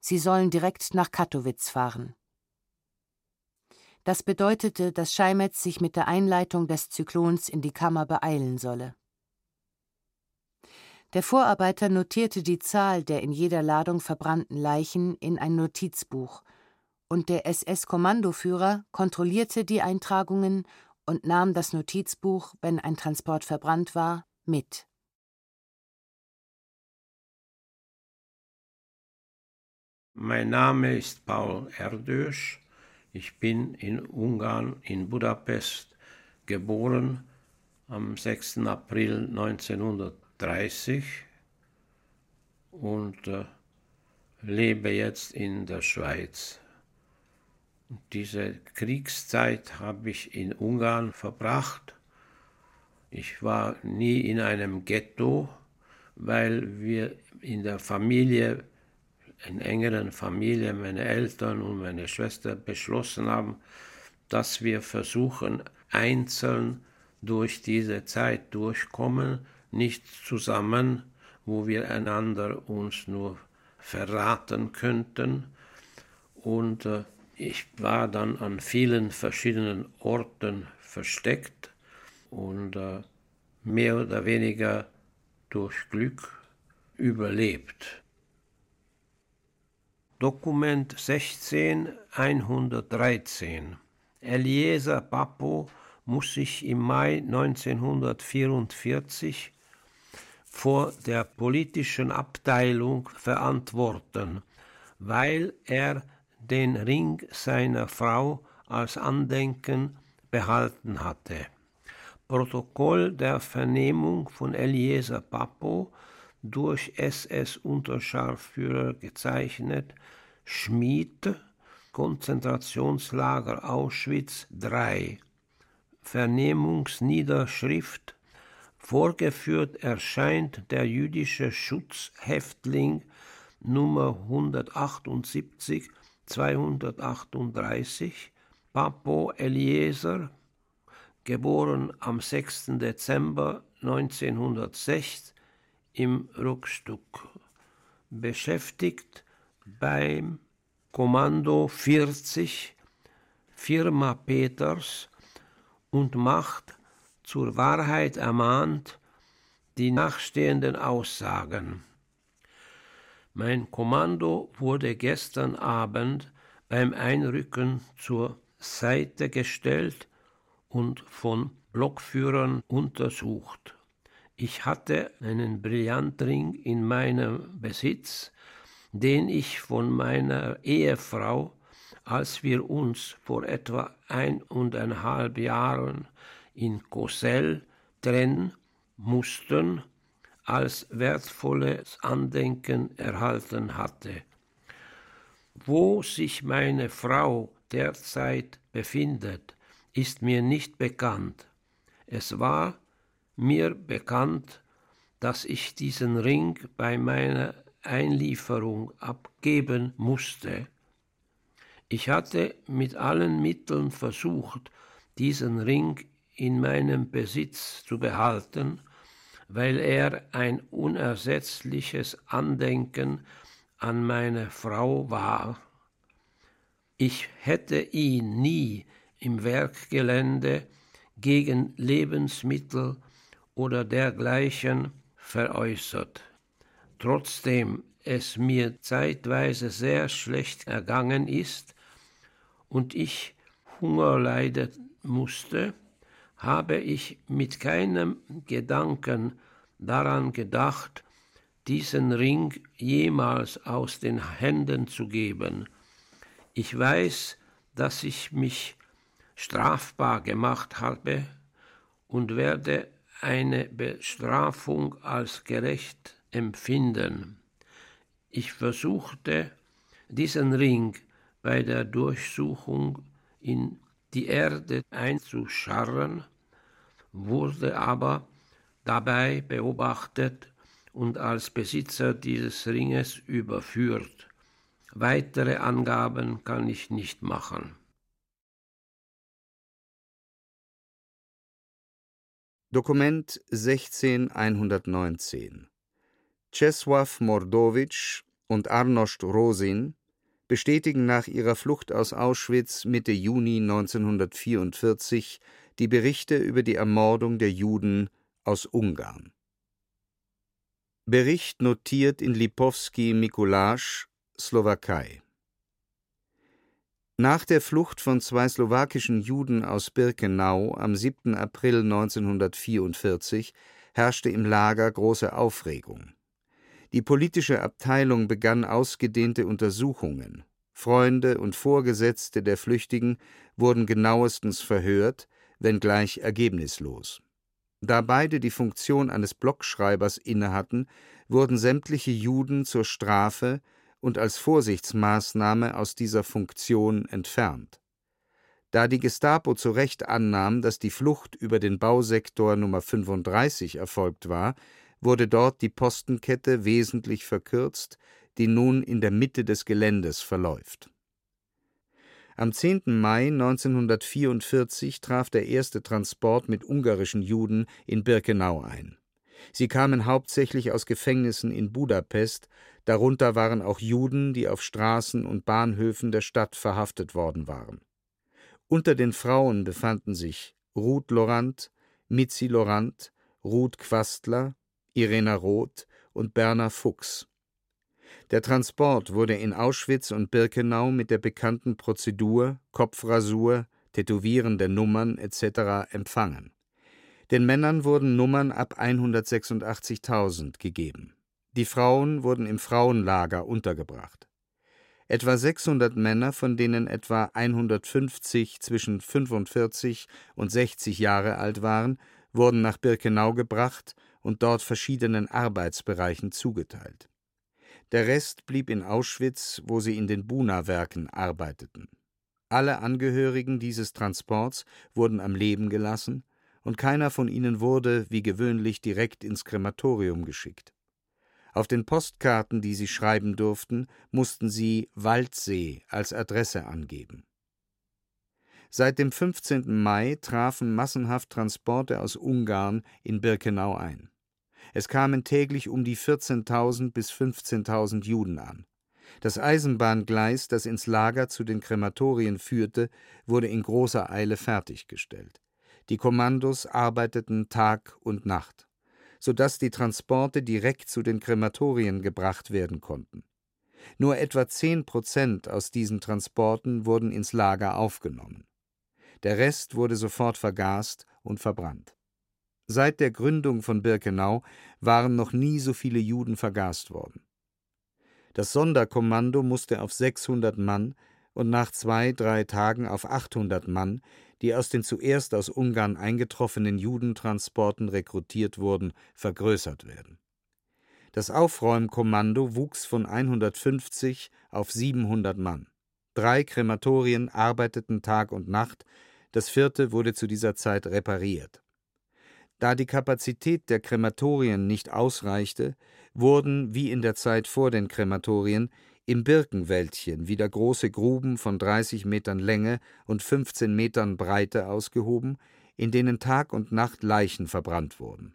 Sie sollen direkt nach Kattowitz fahren. Das bedeutete, dass Scheimetz sich mit der Einleitung des Zyklons in die Kammer beeilen solle. Der Vorarbeiter notierte die Zahl der in jeder Ladung verbrannten Leichen in ein Notizbuch, und der SS-Kommandoführer kontrollierte die Eintragungen und nahm das Notizbuch, wenn ein Transport verbrannt war, mit. Mein Name ist Paul Erdős. Ich bin in Ungarn, in Budapest, geboren am 6. April 1930 und äh, lebe jetzt in der Schweiz. Diese Kriegszeit habe ich in Ungarn verbracht. Ich war nie in einem Ghetto, weil wir in der Familie in engeren Familie, meine Eltern und meine Schwester beschlossen haben, dass wir versuchen, einzeln durch diese Zeit durchkommen, nicht zusammen, wo wir einander uns nur verraten könnten. Und äh, ich war dann an vielen verschiedenen Orten versteckt und äh, mehr oder weniger durch Glück überlebt. Dokument 16113 Eliezer Papo muss sich im Mai 1944 vor der politischen Abteilung verantworten, weil er den Ring seiner Frau als Andenken behalten hatte. Protokoll der Vernehmung von Eliezer Papo durch SS-Unterscharführer gezeichnet, Schmied, Konzentrationslager Auschwitz III, Vernehmungsniederschrift, vorgeführt erscheint der jüdische Schutzhäftling Nummer 178 238 Papo Eliezer, geboren am 6. Dezember 1906 im Rückstück, beschäftigt beim Kommando 40 Firma Peters und macht zur Wahrheit ermahnt die nachstehenden Aussagen. Mein Kommando wurde gestern Abend beim Einrücken zur Seite gestellt und von Blockführern untersucht. Ich hatte einen Brillantring in meinem Besitz, den ich von meiner Ehefrau, als wir uns vor etwa eineinhalb Jahren in Kosel trennen mussten, als wertvolles Andenken erhalten hatte. Wo sich meine Frau derzeit befindet, ist mir nicht bekannt. Es war mir bekannt, dass ich diesen Ring bei meiner Einlieferung abgeben musste. Ich hatte mit allen Mitteln versucht, diesen Ring in meinem Besitz zu behalten, weil er ein unersetzliches Andenken an meine Frau war. Ich hätte ihn nie im Werkgelände gegen Lebensmittel oder dergleichen veräußert. Trotzdem es mir zeitweise sehr schlecht ergangen ist und ich Hunger leiden musste, habe ich mit keinem Gedanken daran gedacht, diesen Ring jemals aus den Händen zu geben. Ich weiß, dass ich mich strafbar gemacht habe und werde eine Bestrafung als gerecht empfinden. Ich versuchte, diesen Ring bei der Durchsuchung in die Erde einzuscharren, wurde aber dabei beobachtet und als Besitzer dieses Ringes überführt. Weitere Angaben kann ich nicht machen. Dokument 16119 Czesław Mordowitsch und Arnošt Rosin bestätigen nach ihrer Flucht aus Auschwitz Mitte Juni 1944 die Berichte über die Ermordung der Juden aus Ungarn. Bericht notiert in Lipowski Mikuláš, Slowakei nach der Flucht von zwei slowakischen Juden aus Birkenau am 7. April 1944 herrschte im Lager große Aufregung. Die politische Abteilung begann ausgedehnte Untersuchungen. Freunde und Vorgesetzte der Flüchtigen wurden genauestens verhört, wenngleich ergebnislos. Da beide die Funktion eines Blockschreibers innehatten, wurden sämtliche Juden zur Strafe und als Vorsichtsmaßnahme aus dieser Funktion entfernt. Da die Gestapo zu Recht annahm, dass die Flucht über den Bausektor Nummer 35 erfolgt war, wurde dort die Postenkette wesentlich verkürzt, die nun in der Mitte des Geländes verläuft. Am 10. Mai 1944 traf der erste Transport mit ungarischen Juden in Birkenau ein. Sie kamen hauptsächlich aus Gefängnissen in Budapest, Darunter waren auch Juden, die auf Straßen und Bahnhöfen der Stadt verhaftet worden waren. Unter den Frauen befanden sich Ruth Lorant, Mitzi Lorant, Ruth Quastler, Irena Roth und Berner Fuchs. Der Transport wurde in Auschwitz und Birkenau mit der bekannten Prozedur Kopfrasur, Tätowieren der Nummern etc. empfangen. Den Männern wurden Nummern ab 186.000 gegeben die Frauen wurden im Frauenlager untergebracht. Etwa 600 Männer, von denen etwa 150 zwischen 45 und 60 Jahre alt waren, wurden nach Birkenau gebracht und dort verschiedenen Arbeitsbereichen zugeteilt. Der Rest blieb in Auschwitz, wo sie in den Buna-Werken arbeiteten. Alle Angehörigen dieses Transports wurden am Leben gelassen, und keiner von ihnen wurde, wie gewöhnlich, direkt ins Krematorium geschickt. Auf den Postkarten, die sie schreiben durften, mussten sie Waldsee als Adresse angeben. Seit dem 15. Mai trafen massenhaft Transporte aus Ungarn in Birkenau ein. Es kamen täglich um die 14.000 bis 15.000 Juden an. Das Eisenbahngleis, das ins Lager zu den Krematorien führte, wurde in großer Eile fertiggestellt. Die Kommandos arbeiteten Tag und Nacht sodass die Transporte direkt zu den Krematorien gebracht werden konnten. Nur etwa zehn Prozent aus diesen Transporten wurden ins Lager aufgenommen. Der Rest wurde sofort vergast und verbrannt. Seit der Gründung von Birkenau waren noch nie so viele Juden vergast worden. Das Sonderkommando musste auf 600 Mann und nach zwei, drei Tagen auf 800 Mann die aus den zuerst aus Ungarn eingetroffenen Judentransporten rekrutiert wurden, vergrößert werden. Das Aufräumkommando wuchs von 150 auf 700 Mann. Drei Krematorien arbeiteten Tag und Nacht, das vierte wurde zu dieser Zeit repariert. Da die Kapazität der Krematorien nicht ausreichte, wurden, wie in der Zeit vor den Krematorien, im Birkenwäldchen wieder große Gruben von 30 Metern Länge und 15 Metern Breite ausgehoben, in denen Tag und Nacht Leichen verbrannt wurden.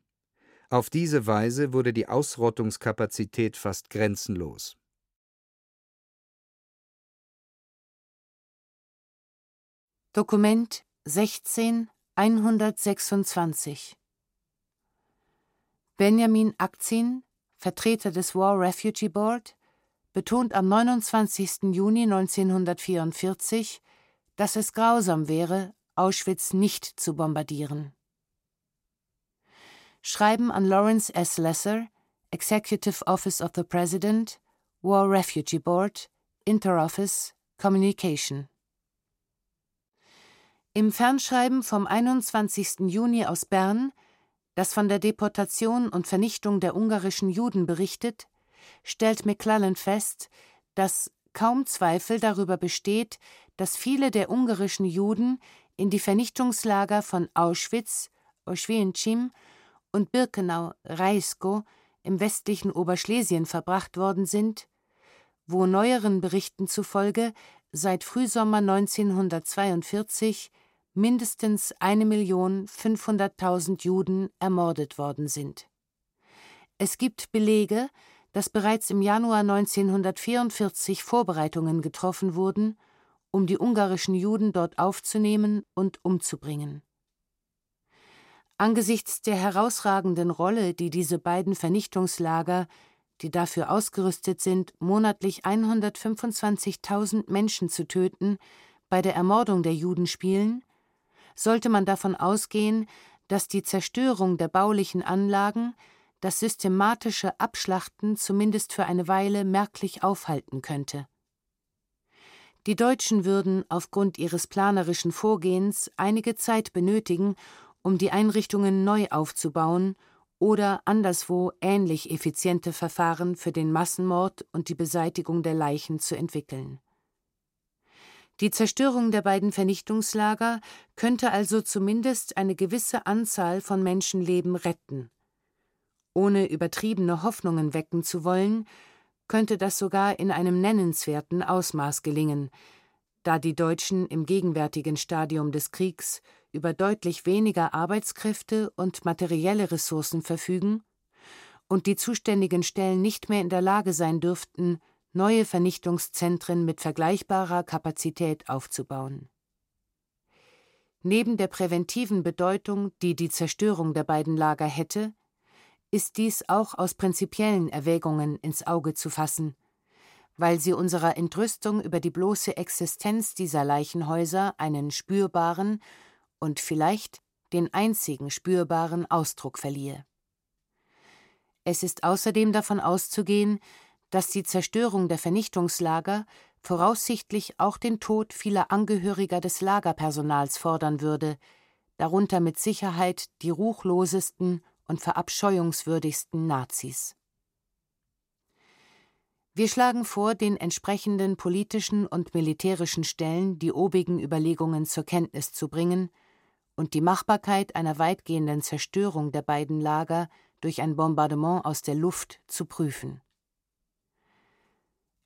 Auf diese Weise wurde die Ausrottungskapazität fast grenzenlos. Dokument 16 126 Benjamin Akzin Vertreter des War Refugee Board, betont am 29. Juni 1944, dass es grausam wäre, Auschwitz nicht zu bombardieren. Schreiben an Lawrence S. Lesser, Executive Office of the President, War Refugee Board, Interoffice, Communication. Im Fernschreiben vom 21. Juni aus Bern, das von der Deportation und Vernichtung der ungarischen Juden berichtet, stellt McClellan fest, dass kaum Zweifel darüber besteht, dass viele der ungarischen Juden in die Vernichtungslager von Auschwitz, Oświęcim und Birkenau, Rajsko im westlichen Oberschlesien verbracht worden sind, wo neueren Berichten zufolge seit Frühsommer 1942 mindestens 1.500.000 Juden ermordet worden sind. Es gibt Belege, dass bereits im Januar 1944 Vorbereitungen getroffen wurden, um die ungarischen Juden dort aufzunehmen und umzubringen. Angesichts der herausragenden Rolle, die diese beiden Vernichtungslager, die dafür ausgerüstet sind, monatlich 125.000 Menschen zu töten, bei der Ermordung der Juden spielen, sollte man davon ausgehen, dass die Zerstörung der baulichen Anlagen das systematische Abschlachten zumindest für eine Weile merklich aufhalten könnte. Die Deutschen würden aufgrund ihres planerischen Vorgehens einige Zeit benötigen, um die Einrichtungen neu aufzubauen oder anderswo ähnlich effiziente Verfahren für den Massenmord und die Beseitigung der Leichen zu entwickeln. Die Zerstörung der beiden Vernichtungslager könnte also zumindest eine gewisse Anzahl von Menschenleben retten. Ohne übertriebene Hoffnungen wecken zu wollen, könnte das sogar in einem nennenswerten Ausmaß gelingen, da die Deutschen im gegenwärtigen Stadium des Kriegs über deutlich weniger Arbeitskräfte und materielle Ressourcen verfügen und die zuständigen Stellen nicht mehr in der Lage sein dürften, neue Vernichtungszentren mit vergleichbarer Kapazität aufzubauen. Neben der präventiven Bedeutung, die die Zerstörung der beiden Lager hätte, ist dies auch aus prinzipiellen Erwägungen ins Auge zu fassen, weil sie unserer Entrüstung über die bloße Existenz dieser Leichenhäuser einen spürbaren und vielleicht den einzigen spürbaren Ausdruck verliehe. Es ist außerdem davon auszugehen, dass die Zerstörung der Vernichtungslager voraussichtlich auch den Tod vieler Angehöriger des Lagerpersonals fordern würde, darunter mit Sicherheit die ruchlosesten und verabscheuungswürdigsten Nazis. Wir schlagen vor, den entsprechenden politischen und militärischen Stellen die obigen Überlegungen zur Kenntnis zu bringen und die Machbarkeit einer weitgehenden Zerstörung der beiden Lager durch ein Bombardement aus der Luft zu prüfen.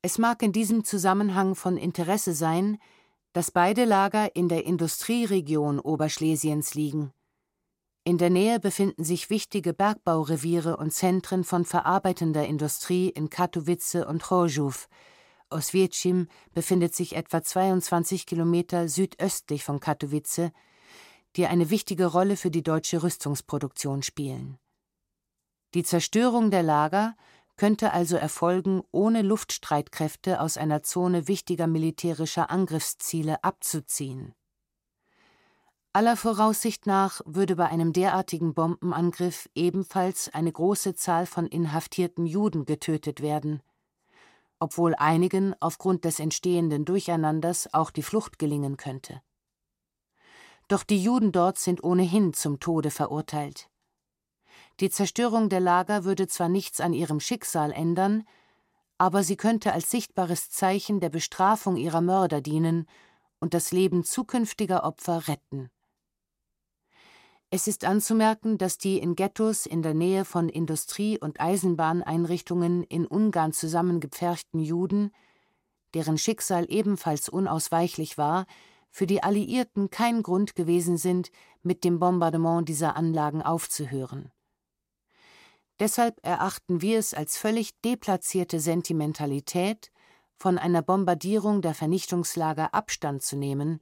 Es mag in diesem Zusammenhang von Interesse sein, dass beide Lager in der Industrieregion Oberschlesiens liegen in der Nähe befinden sich wichtige Bergbaureviere und Zentren von verarbeitender Industrie in Katowice und Chorzów. Oswiecim befindet sich etwa 22 Kilometer südöstlich von Katowice, die eine wichtige Rolle für die deutsche Rüstungsproduktion spielen. Die Zerstörung der Lager könnte also erfolgen, ohne Luftstreitkräfte aus einer Zone wichtiger militärischer Angriffsziele abzuziehen. Aller Voraussicht nach würde bei einem derartigen Bombenangriff ebenfalls eine große Zahl von inhaftierten Juden getötet werden, obwohl einigen aufgrund des entstehenden Durcheinanders auch die Flucht gelingen könnte. Doch die Juden dort sind ohnehin zum Tode verurteilt. Die Zerstörung der Lager würde zwar nichts an ihrem Schicksal ändern, aber sie könnte als sichtbares Zeichen der Bestrafung ihrer Mörder dienen und das Leben zukünftiger Opfer retten. Es ist anzumerken, dass die in Ghettos in der Nähe von Industrie- und Eisenbahneinrichtungen in Ungarn zusammengepferchten Juden, deren Schicksal ebenfalls unausweichlich war, für die Alliierten kein Grund gewesen sind, mit dem Bombardement dieser Anlagen aufzuhören. Deshalb erachten wir es als völlig deplatzierte Sentimentalität, von einer Bombardierung der Vernichtungslager Abstand zu nehmen,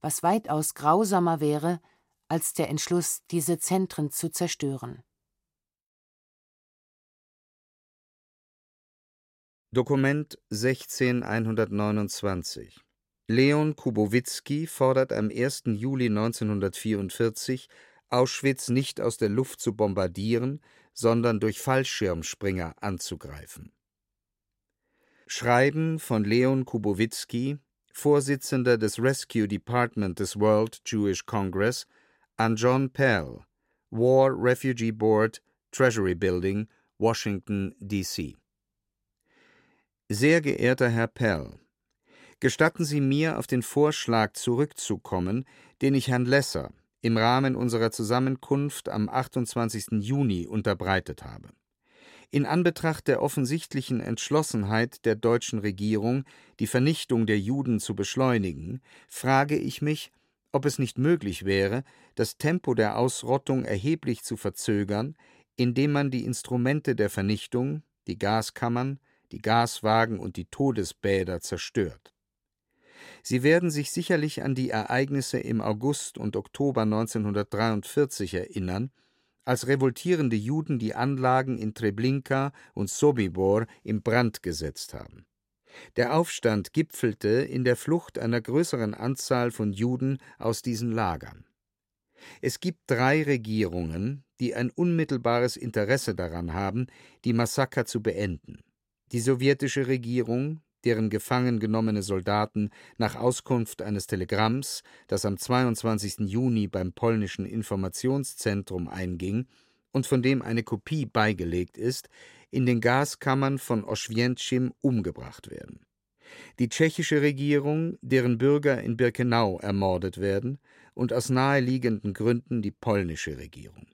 was weitaus grausamer wäre als der Entschluss, diese Zentren zu zerstören Dokument 16129 Leon Kubowitzki fordert am 1. Juli 1944, Auschwitz nicht aus der Luft zu bombardieren, sondern durch Fallschirmspringer anzugreifen. Schreiben von Leon Kubowitzki, Vorsitzender des Rescue Department des World Jewish Congress, an John Pell, War Refugee Board, Treasury Building, Washington, D.C. Sehr geehrter Herr Pell, Gestatten Sie mir, auf den Vorschlag zurückzukommen, den ich Herrn Lesser im Rahmen unserer Zusammenkunft am 28. Juni unterbreitet habe. In Anbetracht der offensichtlichen Entschlossenheit der deutschen Regierung, die Vernichtung der Juden zu beschleunigen, frage ich mich, ob es nicht möglich wäre, das Tempo der Ausrottung erheblich zu verzögern, indem man die Instrumente der Vernichtung, die Gaskammern, die Gaswagen und die Todesbäder zerstört. Sie werden sich sicherlich an die Ereignisse im August und Oktober 1943 erinnern, als revoltierende Juden die Anlagen in Treblinka und Sobibor in Brand gesetzt haben. Der Aufstand gipfelte in der Flucht einer größeren Anzahl von Juden aus diesen Lagern. Es gibt drei Regierungen, die ein unmittelbares Interesse daran haben, die Massaker zu beenden. Die sowjetische Regierung, deren gefangen genommene Soldaten nach Auskunft eines Telegramms, das am 22. Juni beim polnischen Informationszentrum einging und von dem eine Kopie beigelegt ist, in den Gaskammern von Oświęcim umgebracht werden. Die tschechische Regierung, deren Bürger in Birkenau ermordet werden, und aus naheliegenden Gründen die polnische Regierung.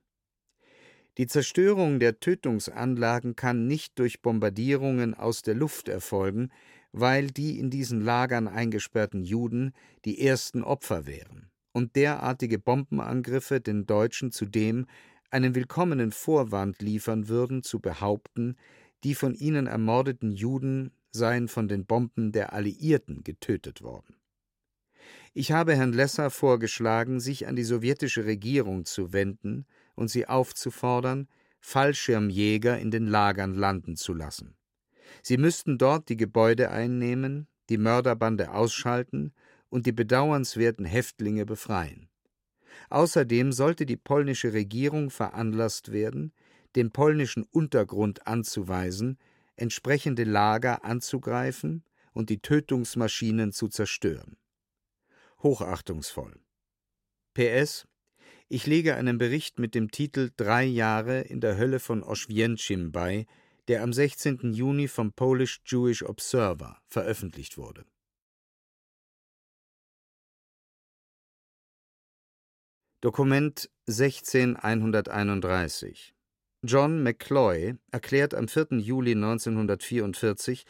Die Zerstörung der Tötungsanlagen kann nicht durch Bombardierungen aus der Luft erfolgen, weil die in diesen Lagern eingesperrten Juden die ersten Opfer wären und derartige Bombenangriffe den Deutschen zudem einen willkommenen Vorwand liefern würden, zu behaupten, die von ihnen ermordeten Juden seien von den Bomben der Alliierten getötet worden. Ich habe Herrn Lesser vorgeschlagen, sich an die sowjetische Regierung zu wenden und sie aufzufordern, Fallschirmjäger in den Lagern landen zu lassen. Sie müssten dort die Gebäude einnehmen, die Mörderbande ausschalten und die bedauernswerten Häftlinge befreien. Außerdem sollte die polnische Regierung veranlasst werden, dem polnischen Untergrund anzuweisen, entsprechende Lager anzugreifen und die Tötungsmaschinen zu zerstören. Hochachtungsvoll. PS Ich lege einen Bericht mit dem Titel Drei Jahre in der Hölle von Oświęcim bei, der am 16. Juni vom Polish Jewish Observer veröffentlicht wurde. Dokument 16131 John McCloy erklärt am 4. Juli 1944,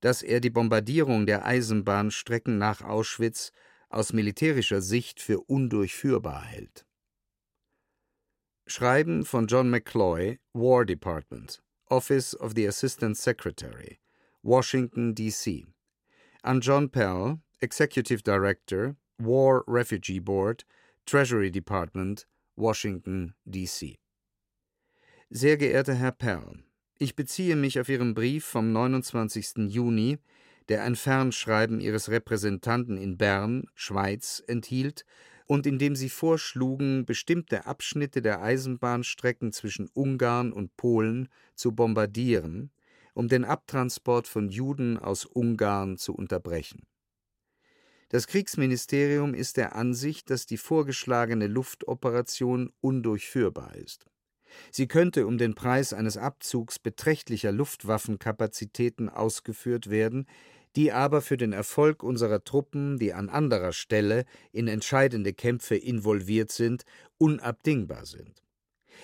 dass er die Bombardierung der Eisenbahnstrecken nach Auschwitz aus militärischer Sicht für undurchführbar hält. Schreiben von John McCloy, War Department Office of the Assistant Secretary, Washington, D.C. An John Pell, Executive Director, War Refugee Board, Treasury Department, Washington, D.C. Sehr geehrter Herr Pell, ich beziehe mich auf Ihren Brief vom 29. Juni, der ein Fernschreiben Ihres Repräsentanten in Bern, Schweiz, enthielt und in dem sie vorschlugen, bestimmte Abschnitte der Eisenbahnstrecken zwischen Ungarn und Polen zu bombardieren, um den Abtransport von Juden aus Ungarn zu unterbrechen. Das Kriegsministerium ist der Ansicht, dass die vorgeschlagene Luftoperation undurchführbar ist. Sie könnte um den Preis eines Abzugs beträchtlicher Luftwaffenkapazitäten ausgeführt werden, die aber für den Erfolg unserer Truppen, die an anderer Stelle in entscheidende Kämpfe involviert sind, unabdingbar sind.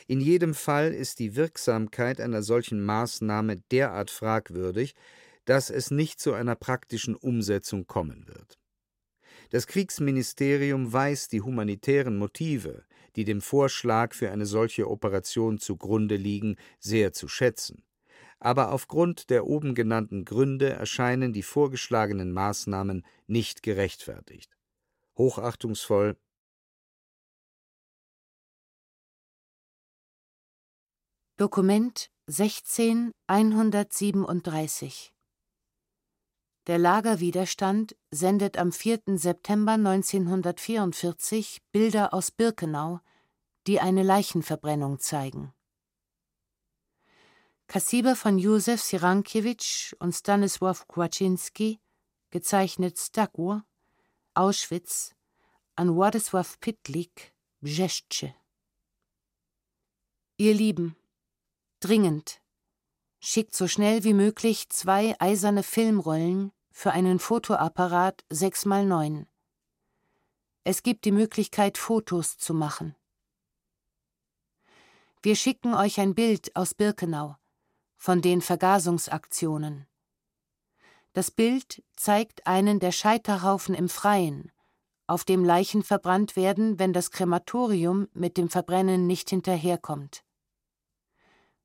In jedem Fall ist die Wirksamkeit einer solchen Maßnahme derart fragwürdig, dass es nicht zu einer praktischen Umsetzung kommen wird. Das Kriegsministerium weiß die humanitären Motive, die dem Vorschlag für eine solche Operation zugrunde liegen, sehr zu schätzen aber aufgrund der oben genannten Gründe erscheinen die vorgeschlagenen Maßnahmen nicht gerechtfertigt. Hochachtungsvoll Dokument 16 137 Der Lagerwiderstand sendet am 4. September 1944 Bilder aus Birkenau, die eine Leichenverbrennung zeigen. Kassiber von Józef Sirankiewicz und Stanisław Kłaczynski, gezeichnet Stagur, Auschwitz, an Władysław Pitlik, Brzeszcze. Ihr Lieben, dringend, schickt so schnell wie möglich zwei eiserne Filmrollen für einen Fotoapparat 6x9. Es gibt die Möglichkeit, Fotos zu machen. Wir schicken euch ein Bild aus Birkenau von den Vergasungsaktionen. Das Bild zeigt einen der Scheiterhaufen im Freien, auf dem Leichen verbrannt werden, wenn das Krematorium mit dem Verbrennen nicht hinterherkommt.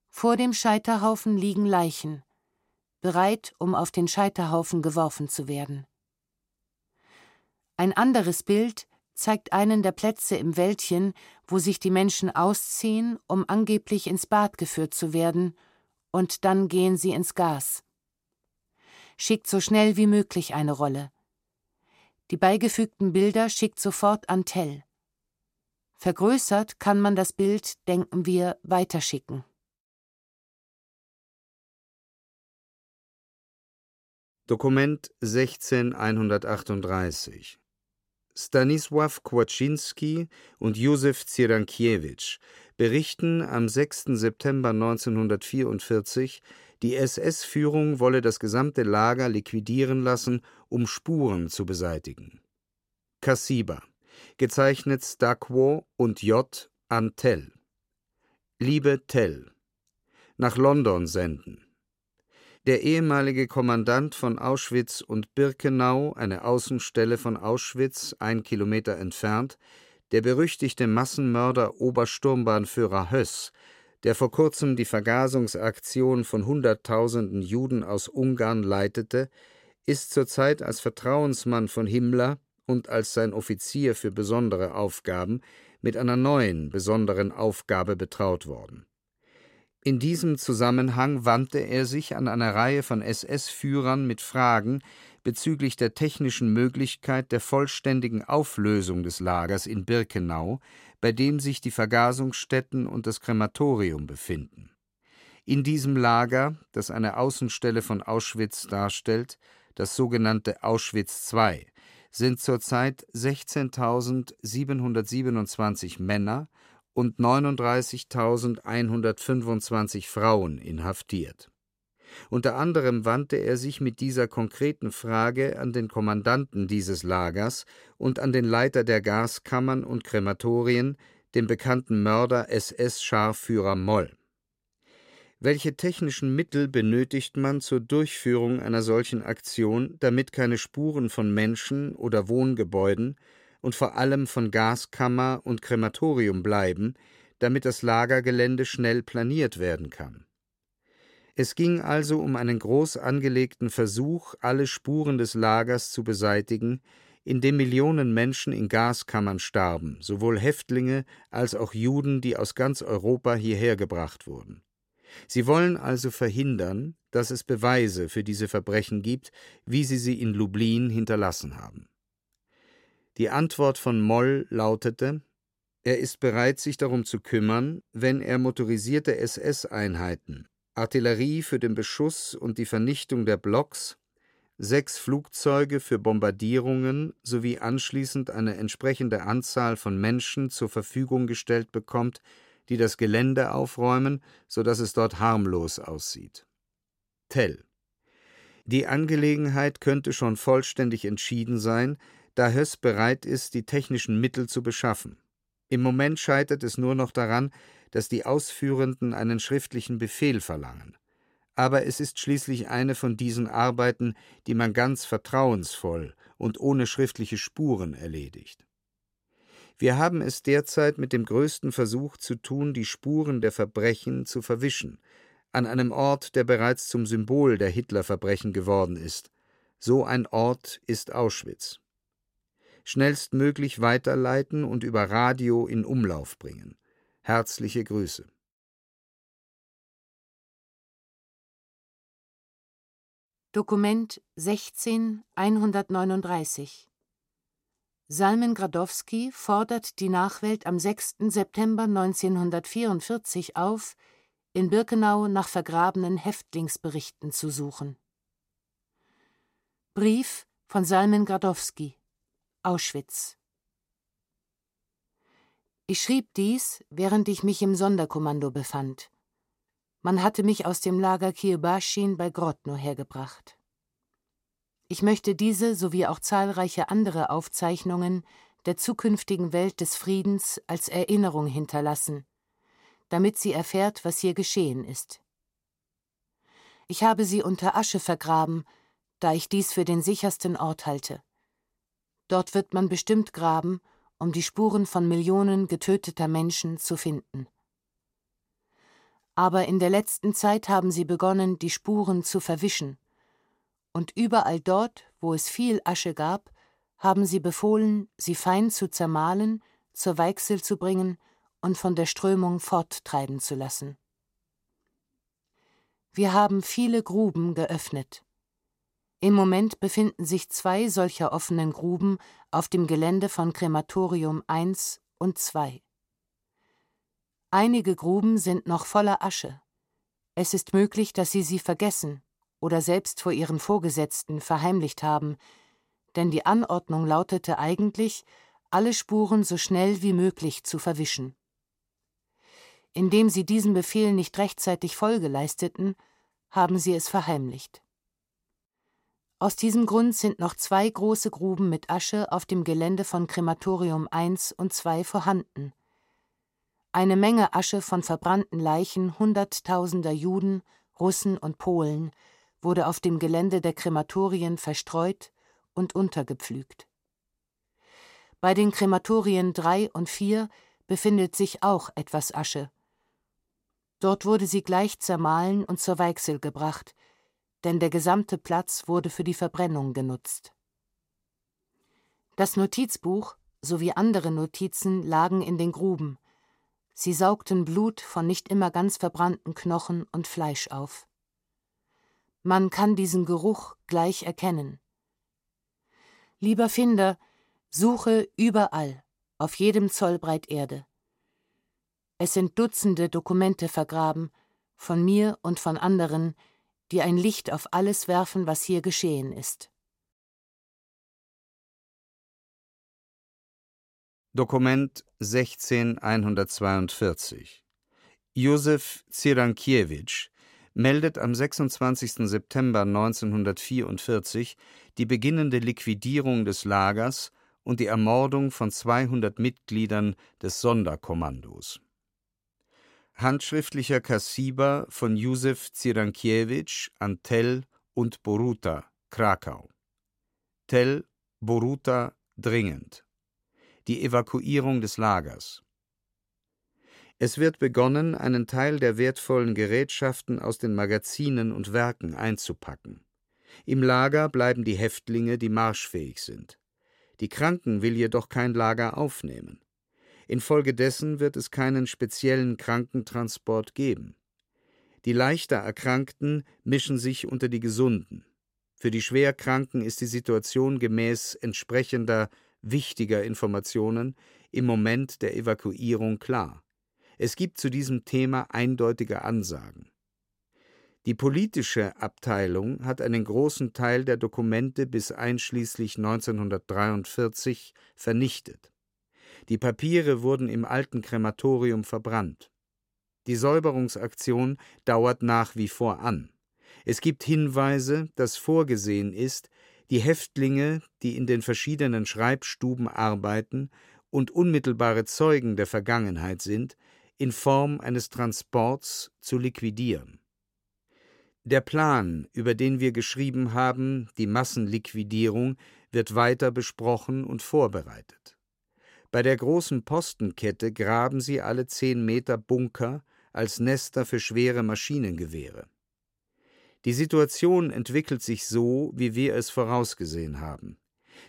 Vor dem Scheiterhaufen liegen Leichen, bereit, um auf den Scheiterhaufen geworfen zu werden. Ein anderes Bild zeigt einen der Plätze im Wäldchen, wo sich die Menschen ausziehen, um angeblich ins Bad geführt zu werden und dann gehen sie ins Gas. Schickt so schnell wie möglich eine Rolle. Die beigefügten Bilder schickt sofort an Tell. Vergrößert kann man das Bild, denken wir, weiterschicken. Dokument 16138 Stanisław Kłaczynski und Józef Zirankiewicz berichten am 6. September 1944, die SS-Führung wolle das gesamte Lager liquidieren lassen, um Spuren zu beseitigen. Kassiba, gezeichnet Stakwo und J. an Tell. Liebe Tell, nach London senden. Der ehemalige Kommandant von Auschwitz und Birkenau, eine Außenstelle von Auschwitz, ein Kilometer entfernt, der berüchtigte Massenmörder Obersturmbahnführer Höss, der vor kurzem die Vergasungsaktion von Hunderttausenden Juden aus Ungarn leitete, ist zurzeit als Vertrauensmann von Himmler und als sein Offizier für besondere Aufgaben mit einer neuen besonderen Aufgabe betraut worden. In diesem Zusammenhang wandte er sich an eine Reihe von SS-Führern mit Fragen, bezüglich der technischen Möglichkeit der vollständigen Auflösung des Lagers in Birkenau, bei dem sich die Vergasungsstätten und das Krematorium befinden. In diesem Lager, das eine Außenstelle von Auschwitz darstellt, das sogenannte Auschwitz II, sind zurzeit 16.727 Männer und 39.125 Frauen inhaftiert unter anderem wandte er sich mit dieser konkreten Frage an den Kommandanten dieses Lagers und an den Leiter der Gaskammern und Krematorien, den bekannten Mörder SS-Scharführer Moll. Welche technischen Mittel benötigt man zur Durchführung einer solchen Aktion, damit keine Spuren von Menschen oder Wohngebäuden und vor allem von Gaskammer und Krematorium bleiben, damit das Lagergelände schnell planiert werden kann? Es ging also um einen groß angelegten Versuch, alle Spuren des Lagers zu beseitigen, in dem Millionen Menschen in Gaskammern starben, sowohl Häftlinge als auch Juden, die aus ganz Europa hierher gebracht wurden. Sie wollen also verhindern, dass es Beweise für diese Verbrechen gibt, wie sie sie in Lublin hinterlassen haben. Die Antwort von Moll lautete, er ist bereit, sich darum zu kümmern, wenn er motorisierte SS-Einheiten, Artillerie für den Beschuss und die Vernichtung der Blocks, sechs Flugzeuge für Bombardierungen sowie anschließend eine entsprechende Anzahl von Menschen zur Verfügung gestellt bekommt, die das Gelände aufräumen, so dass es dort harmlos aussieht. Tell Die Angelegenheit könnte schon vollständig entschieden sein, da Höss bereit ist, die technischen Mittel zu beschaffen. Im Moment scheitert es nur noch daran, dass die Ausführenden einen schriftlichen Befehl verlangen. Aber es ist schließlich eine von diesen Arbeiten, die man ganz vertrauensvoll und ohne schriftliche Spuren erledigt. Wir haben es derzeit mit dem größten Versuch zu tun, die Spuren der Verbrechen zu verwischen, an einem Ort, der bereits zum Symbol der Hitlerverbrechen geworden ist. So ein Ort ist Auschwitz. Schnellstmöglich weiterleiten und über Radio in Umlauf bringen. Herzliche Grüße. Dokument 16 139 Salmen Gradowski fordert die Nachwelt am 6. September 1944 auf, in Birkenau nach vergrabenen Häftlingsberichten zu suchen. Brief von Salmen Gradowski Auschwitz Ich schrieb dies, während ich mich im Sonderkommando befand. Man hatte mich aus dem Lager Kirbaschin bei Grodno hergebracht. Ich möchte diese sowie auch zahlreiche andere Aufzeichnungen der zukünftigen Welt des Friedens als Erinnerung hinterlassen, damit sie erfährt, was hier geschehen ist. Ich habe sie unter Asche vergraben, da ich dies für den sichersten Ort halte. Dort wird man bestimmt graben, um die Spuren von Millionen getöteter Menschen zu finden. Aber in der letzten Zeit haben sie begonnen, die Spuren zu verwischen, und überall dort, wo es viel Asche gab, haben sie befohlen, sie fein zu zermahlen, zur Weichsel zu bringen und von der Strömung forttreiben zu lassen. Wir haben viele Gruben geöffnet. Im Moment befinden sich zwei solcher offenen Gruben auf dem Gelände von Krematorium 1 und 2. Einige Gruben sind noch voller Asche. Es ist möglich, dass sie sie vergessen oder selbst vor ihren Vorgesetzten verheimlicht haben, denn die Anordnung lautete eigentlich, alle Spuren so schnell wie möglich zu verwischen. Indem sie diesem Befehl nicht rechtzeitig Folge leisteten, haben sie es verheimlicht. Aus diesem Grund sind noch zwei große Gruben mit Asche auf dem Gelände von Krematorium 1 und 2 vorhanden. Eine Menge Asche von verbrannten Leichen hunderttausender Juden, Russen und Polen wurde auf dem Gelände der Krematorien verstreut und untergepflügt. Bei den Krematorien 3 und 4 befindet sich auch etwas Asche. Dort wurde sie gleich zermahlen und zur Weichsel gebracht, denn der gesamte Platz wurde für die Verbrennung genutzt. Das Notizbuch sowie andere Notizen lagen in den Gruben. Sie saugten Blut von nicht immer ganz verbrannten Knochen und Fleisch auf. Man kann diesen Geruch gleich erkennen. Lieber Finder, suche überall, auf jedem Zollbreit Erde. Es sind Dutzende Dokumente vergraben, von mir und von anderen, die ein Licht auf alles werfen, was hier geschehen ist. Dokument 16142 Josef Zirankiewicz meldet am 26. September 1944 die beginnende Liquidierung des Lagers und die Ermordung von 200 Mitgliedern des Sonderkommandos Handschriftlicher Kassiber von Józef Zirankiewicz an Tell und Boruta, Krakau. Tell, Boruta, dringend. Die Evakuierung des Lagers. Es wird begonnen, einen Teil der wertvollen Gerätschaften aus den Magazinen und Werken einzupacken. Im Lager bleiben die Häftlinge, die marschfähig sind. Die Kranken will jedoch kein Lager aufnehmen. Infolgedessen wird es keinen speziellen Krankentransport geben. Die leichter Erkrankten mischen sich unter die Gesunden. Für die Schwerkranken ist die Situation gemäß entsprechender wichtiger Informationen im Moment der Evakuierung klar. Es gibt zu diesem Thema eindeutige Ansagen. Die politische Abteilung hat einen großen Teil der Dokumente bis einschließlich 1943 vernichtet. Die Papiere wurden im alten Krematorium verbrannt. Die Säuberungsaktion dauert nach wie vor an. Es gibt Hinweise, dass vorgesehen ist, die Häftlinge, die in den verschiedenen Schreibstuben arbeiten und unmittelbare Zeugen der Vergangenheit sind, in Form eines Transports zu liquidieren. Der Plan, über den wir geschrieben haben, die Massenliquidierung, wird weiter besprochen und vorbereitet. Bei der großen Postenkette graben sie alle zehn Meter Bunker als Nester für schwere Maschinengewehre. Die Situation entwickelt sich so, wie wir es vorausgesehen haben.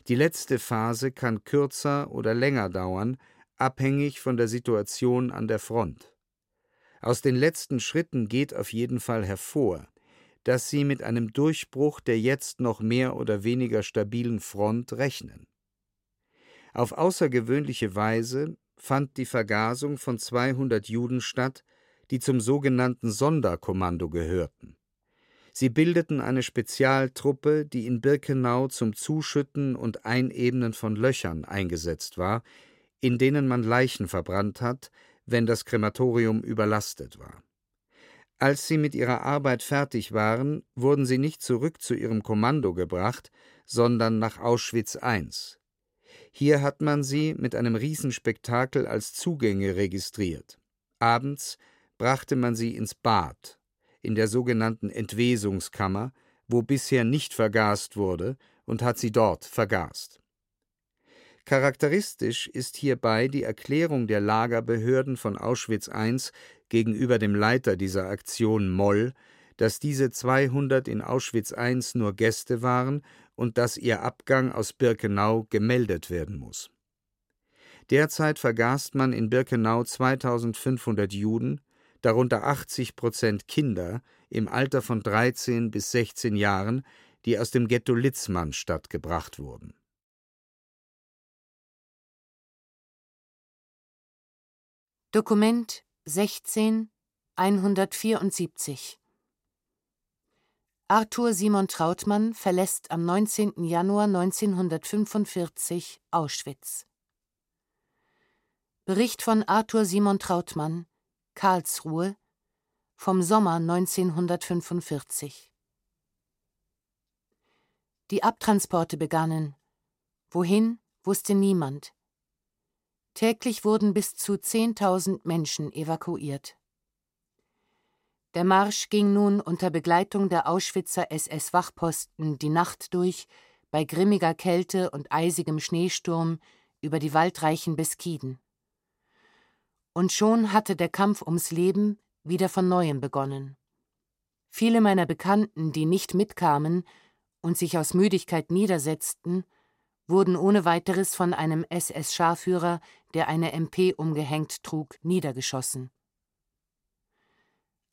Die letzte Phase kann kürzer oder länger dauern, abhängig von der Situation an der Front. Aus den letzten Schritten geht auf jeden Fall hervor, dass sie mit einem Durchbruch der jetzt noch mehr oder weniger stabilen Front rechnen. Auf außergewöhnliche Weise fand die Vergasung von 200 Juden statt, die zum sogenannten Sonderkommando gehörten. Sie bildeten eine Spezialtruppe, die in Birkenau zum Zuschütten und Einebnen von Löchern eingesetzt war, in denen man Leichen verbrannt hat, wenn das Krematorium überlastet war. Als sie mit ihrer Arbeit fertig waren, wurden sie nicht zurück zu ihrem Kommando gebracht, sondern nach Auschwitz I. Hier hat man sie mit einem Riesenspektakel als Zugänge registriert. Abends brachte man sie ins Bad, in der sogenannten Entwesungskammer, wo bisher nicht vergast wurde, und hat sie dort vergast. Charakteristisch ist hierbei die Erklärung der Lagerbehörden von Auschwitz I gegenüber dem Leiter dieser Aktion Moll, dass diese 200 in Auschwitz I nur Gäste waren und dass ihr Abgang aus Birkenau gemeldet werden muss. Derzeit vergast man in Birkenau 2500 Juden, darunter 80 Prozent Kinder im Alter von 13 bis 16 Jahren, die aus dem Ghetto Litzmannstadt gebracht wurden. Dokument 16 174 Arthur Simon Trautmann verlässt am 19. Januar 1945 Auschwitz. Bericht von Arthur Simon Trautmann, Karlsruhe, vom Sommer 1945. Die Abtransporte begannen. Wohin, wusste niemand. Täglich wurden bis zu 10.000 Menschen evakuiert. Der Marsch ging nun unter Begleitung der Auschwitzer SS-Wachposten die Nacht durch, bei grimmiger Kälte und eisigem Schneesturm über die waldreichen Beskiden. Und schon hatte der Kampf ums Leben wieder von neuem begonnen. Viele meiner Bekannten, die nicht mitkamen und sich aus Müdigkeit niedersetzten, wurden ohne weiteres von einem SS-Scharführer, der eine MP umgehängt trug, niedergeschossen.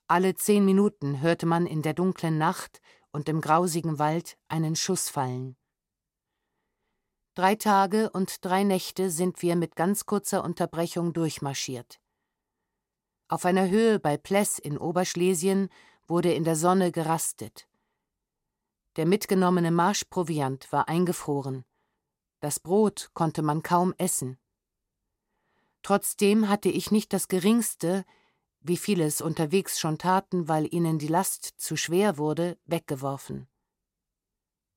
Alle zehn Minuten hörte man in der dunklen Nacht und im grausigen Wald einen Schuss fallen. Drei Tage und drei Nächte sind wir mit ganz kurzer Unterbrechung durchmarschiert. Auf einer Höhe bei Pless in Oberschlesien wurde in der Sonne gerastet. Der mitgenommene Marschproviant war eingefroren. Das Brot konnte man kaum essen. Trotzdem hatte ich nicht das geringste, wie viele es unterwegs schon taten, weil ihnen die Last zu schwer wurde, weggeworfen.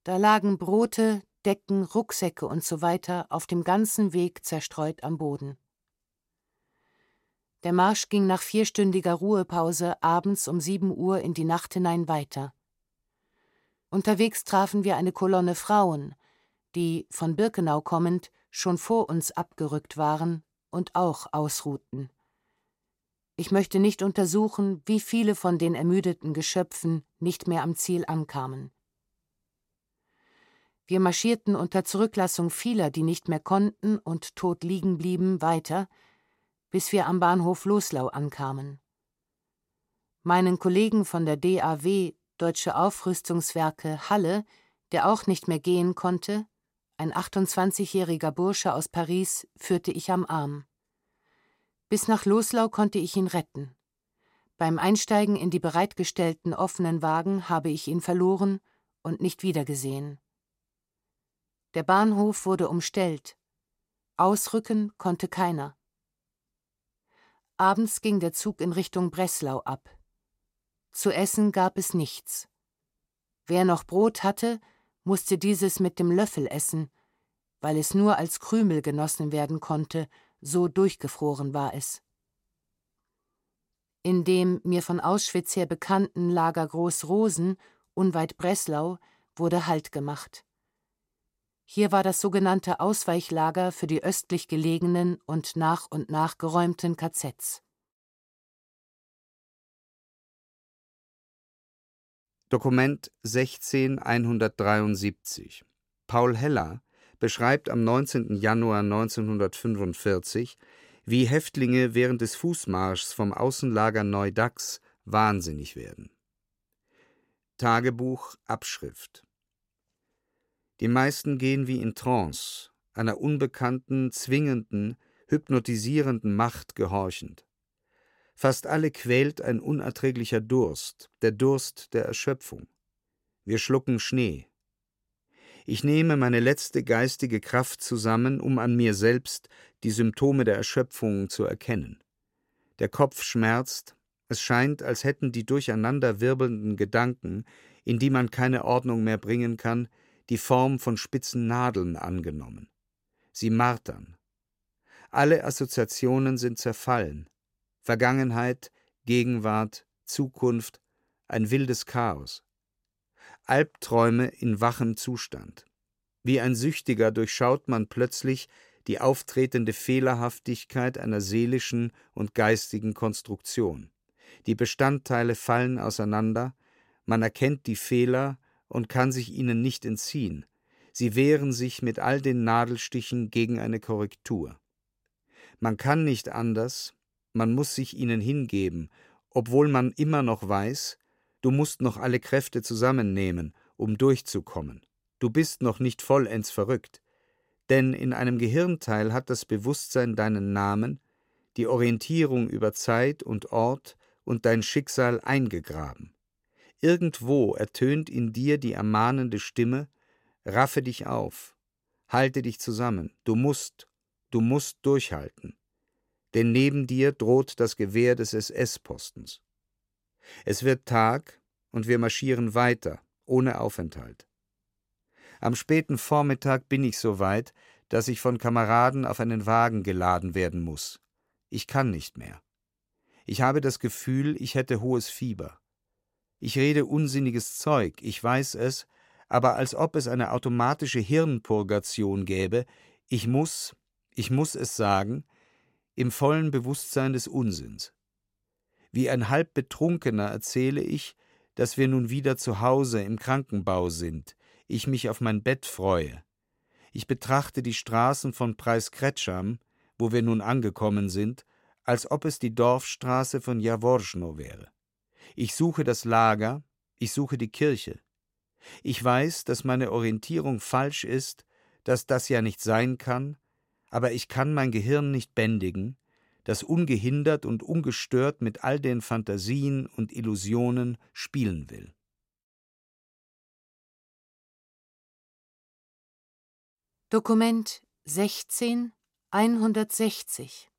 Da lagen Brote, Decken, Rucksäcke und so weiter auf dem ganzen Weg zerstreut am Boden. Der Marsch ging nach vierstündiger Ruhepause abends um sieben Uhr in die Nacht hinein weiter. Unterwegs trafen wir eine Kolonne Frauen, die, von Birkenau kommend, schon vor uns abgerückt waren und auch ausruhten. Ich möchte nicht untersuchen, wie viele von den ermüdeten Geschöpfen nicht mehr am Ziel ankamen. Wir marschierten unter Zurücklassung vieler, die nicht mehr konnten und tot liegen blieben, weiter, bis wir am Bahnhof Loslau ankamen. Meinen Kollegen von der DAW Deutsche Aufrüstungswerke Halle, der auch nicht mehr gehen konnte, ein 28-jähriger Bursche aus Paris, führte ich am Arm. Bis nach Loslau konnte ich ihn retten. Beim Einsteigen in die bereitgestellten offenen Wagen habe ich ihn verloren und nicht wiedergesehen. Der Bahnhof wurde umstellt. Ausrücken konnte keiner. Abends ging der Zug in Richtung Breslau ab. Zu essen gab es nichts. Wer noch Brot hatte, musste dieses mit dem Löffel essen, weil es nur als Krümel genossen werden konnte, so durchgefroren war es. In dem mir von Auschwitz her bekannten Lager Groß Rosen, unweit Breslau, wurde Halt gemacht. Hier war das sogenannte Ausweichlager für die östlich gelegenen und nach und nach geräumten KZs. Dokument 16173 Paul Heller beschreibt am 19. Januar 1945, wie Häftlinge während des Fußmarschs vom Außenlager Neudax wahnsinnig werden. Tagebuch Abschrift Die meisten gehen wie in Trance, einer unbekannten, zwingenden, hypnotisierenden Macht gehorchend. Fast alle quält ein unerträglicher Durst, der Durst der Erschöpfung. Wir schlucken Schnee. Ich nehme meine letzte geistige Kraft zusammen, um an mir selbst die Symptome der Erschöpfung zu erkennen. Der Kopf schmerzt, es scheint, als hätten die durcheinander wirbelnden Gedanken, in die man keine Ordnung mehr bringen kann, die Form von spitzen Nadeln angenommen. Sie martern. Alle Assoziationen sind zerfallen. Vergangenheit, Gegenwart, Zukunft, ein wildes Chaos. Albträume in wachem Zustand. Wie ein Süchtiger durchschaut man plötzlich die auftretende Fehlerhaftigkeit einer seelischen und geistigen Konstruktion. Die Bestandteile fallen auseinander, man erkennt die Fehler und kann sich ihnen nicht entziehen. Sie wehren sich mit all den Nadelstichen gegen eine Korrektur. Man kann nicht anders, man muss sich ihnen hingeben, obwohl man immer noch weiß, du musst noch alle Kräfte zusammennehmen, um durchzukommen. Du bist noch nicht vollends verrückt, denn in einem Gehirnteil hat das Bewusstsein deinen Namen, die Orientierung über Zeit und Ort und dein Schicksal eingegraben. Irgendwo ertönt in dir die ermahnende Stimme, raffe dich auf, halte dich zusammen, du musst, du musst durchhalten denn neben dir droht das Gewehr des SS-Postens. Es wird Tag und wir marschieren weiter, ohne Aufenthalt. Am späten Vormittag bin ich so weit, dass ich von Kameraden auf einen Wagen geladen werden muss. Ich kann nicht mehr. Ich habe das Gefühl, ich hätte hohes Fieber. Ich rede unsinniges Zeug, ich weiß es, aber als ob es eine automatische Hirnpurgation gäbe, ich muss, ich muss es sagen, im vollen Bewusstsein des Unsinns. Wie ein halb Betrunkener erzähle ich, dass wir nun wieder zu Hause im Krankenbau sind, ich mich auf mein Bett freue. Ich betrachte die Straßen von Preiskretscham, wo wir nun angekommen sind, als ob es die Dorfstraße von Jaworschno wäre. Ich suche das Lager, ich suche die Kirche. Ich weiß, dass meine Orientierung falsch ist, dass das ja nicht sein kann, aber ich kann mein Gehirn nicht bändigen, das ungehindert und ungestört mit all den Phantasien und Illusionen spielen will. Dokument 16 160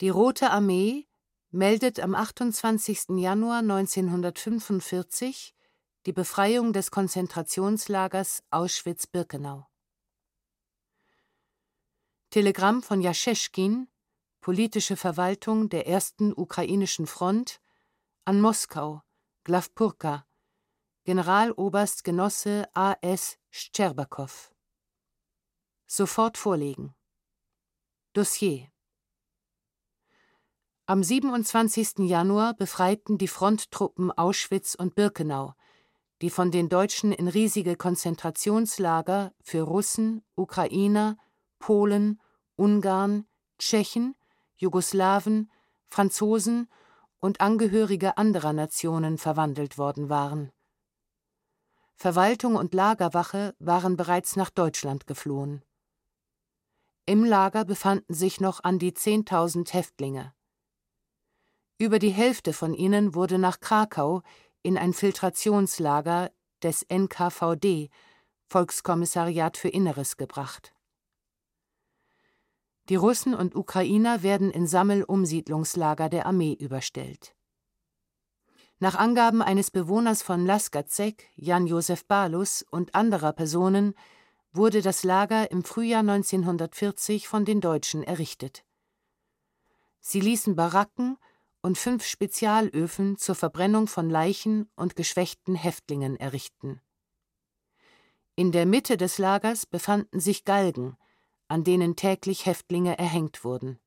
Die Rote Armee meldet am 28. Januar 1945 die Befreiung des Konzentrationslagers Auschwitz-Birkenau. Telegramm von Jascheschkin, politische Verwaltung der ersten ukrainischen Front, an Moskau, Glawpurka, Generaloberst Genosse A. S. Szczerbakow. Sofort vorlegen. Dossier Am 27. Januar befreiten die Fronttruppen Auschwitz und Birkenau, die von den Deutschen in riesige Konzentrationslager für Russen, Ukrainer, Polen, Ungarn, Tschechen, Jugoslawen, Franzosen und Angehörige anderer Nationen verwandelt worden waren. Verwaltung und Lagerwache waren bereits nach Deutschland geflohen. Im Lager befanden sich noch an die 10.000 Häftlinge. Über die Hälfte von ihnen wurde nach Krakau in ein Filtrationslager des NKVD, Volkskommissariat für Inneres, gebracht. Die Russen und Ukrainer werden in Sammelumsiedlungslager der Armee überstellt. Nach Angaben eines Bewohners von Laskazek, Jan-Josef Balus und anderer Personen wurde das Lager im Frühjahr 1940 von den Deutschen errichtet. Sie ließen Baracken und fünf Spezialöfen zur Verbrennung von Leichen und geschwächten Häftlingen errichten. In der Mitte des Lagers befanden sich Galgen, an denen täglich Häftlinge erhängt wurden.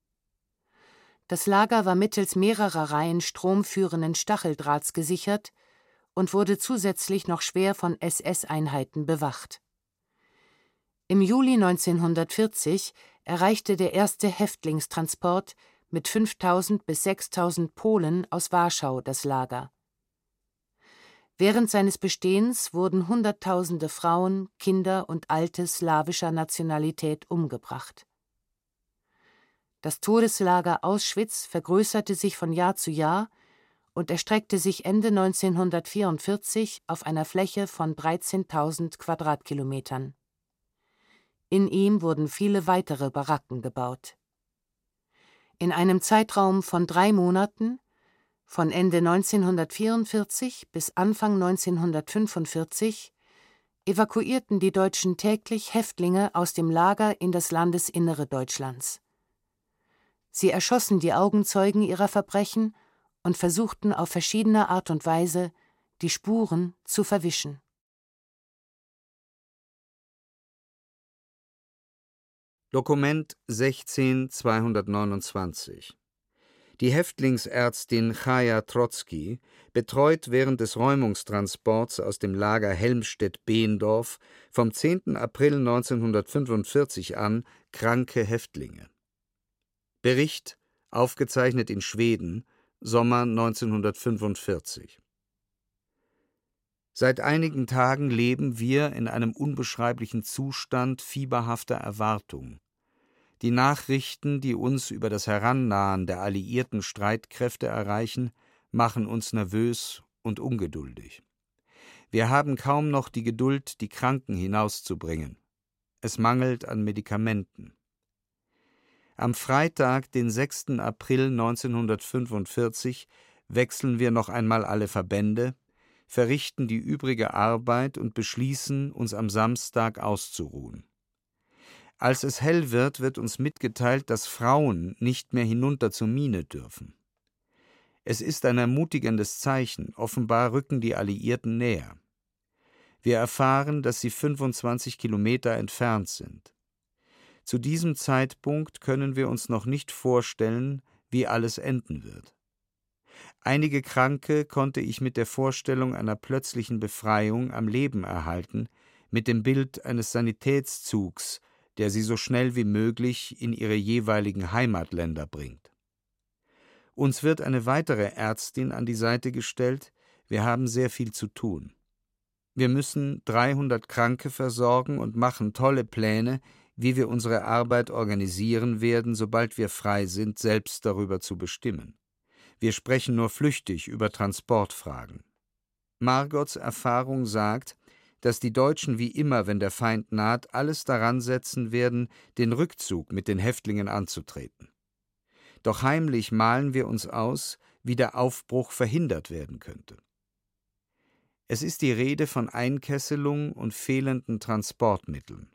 Das Lager war mittels mehrerer Reihen stromführenden Stacheldrahts gesichert und wurde zusätzlich noch schwer von SS-Einheiten bewacht. Im Juli 1940 erreichte der erste Häftlingstransport mit 5000 bis 6000 Polen aus Warschau das Lager. Während seines Bestehens wurden Hunderttausende Frauen, Kinder und Alte slawischer Nationalität umgebracht. Das Todeslager Auschwitz vergrößerte sich von Jahr zu Jahr und erstreckte sich Ende 1944 auf einer Fläche von 13.000 Quadratkilometern. In ihm wurden viele weitere Baracken gebaut. In einem Zeitraum von drei Monaten, von Ende 1944 bis Anfang 1945, evakuierten die Deutschen täglich Häftlinge aus dem Lager in das Landesinnere Deutschlands. Sie erschossen die Augenzeugen ihrer Verbrechen und versuchten auf verschiedene Art und Weise, die Spuren zu verwischen. Dokument 16229 Die Häftlingsärztin Chaya Trotzki betreut während des Räumungstransports aus dem Lager Helmstedt-Behendorf vom 10. April 1945 an kranke Häftlinge. Bericht, aufgezeichnet in Schweden, Sommer 1945. Seit einigen Tagen leben wir in einem unbeschreiblichen Zustand fieberhafter Erwartung. Die Nachrichten, die uns über das Herannahen der alliierten Streitkräfte erreichen, machen uns nervös und ungeduldig. Wir haben kaum noch die Geduld, die Kranken hinauszubringen. Es mangelt an Medikamenten. Am Freitag, den 6. April 1945, wechseln wir noch einmal alle Verbände, verrichten die übrige Arbeit und beschließen, uns am Samstag auszuruhen. Als es hell wird, wird uns mitgeteilt, dass Frauen nicht mehr hinunter zur Mine dürfen. Es ist ein ermutigendes Zeichen, offenbar rücken die Alliierten näher. Wir erfahren, dass sie 25 Kilometer entfernt sind. Zu diesem Zeitpunkt können wir uns noch nicht vorstellen, wie alles enden wird. Einige Kranke konnte ich mit der Vorstellung einer plötzlichen Befreiung am Leben erhalten, mit dem Bild eines Sanitätszugs, der sie so schnell wie möglich in ihre jeweiligen Heimatländer bringt. Uns wird eine weitere Ärztin an die Seite gestellt, wir haben sehr viel zu tun. Wir müssen 300 Kranke versorgen und machen tolle Pläne, wie wir unsere Arbeit organisieren werden, sobald wir frei sind, selbst darüber zu bestimmen. Wir sprechen nur flüchtig über Transportfragen. Margots Erfahrung sagt, dass die Deutschen wie immer, wenn der Feind naht, alles daran setzen werden, den Rückzug mit den Häftlingen anzutreten. Doch heimlich malen wir uns aus, wie der Aufbruch verhindert werden könnte. Es ist die Rede von Einkesselung und fehlenden Transportmitteln.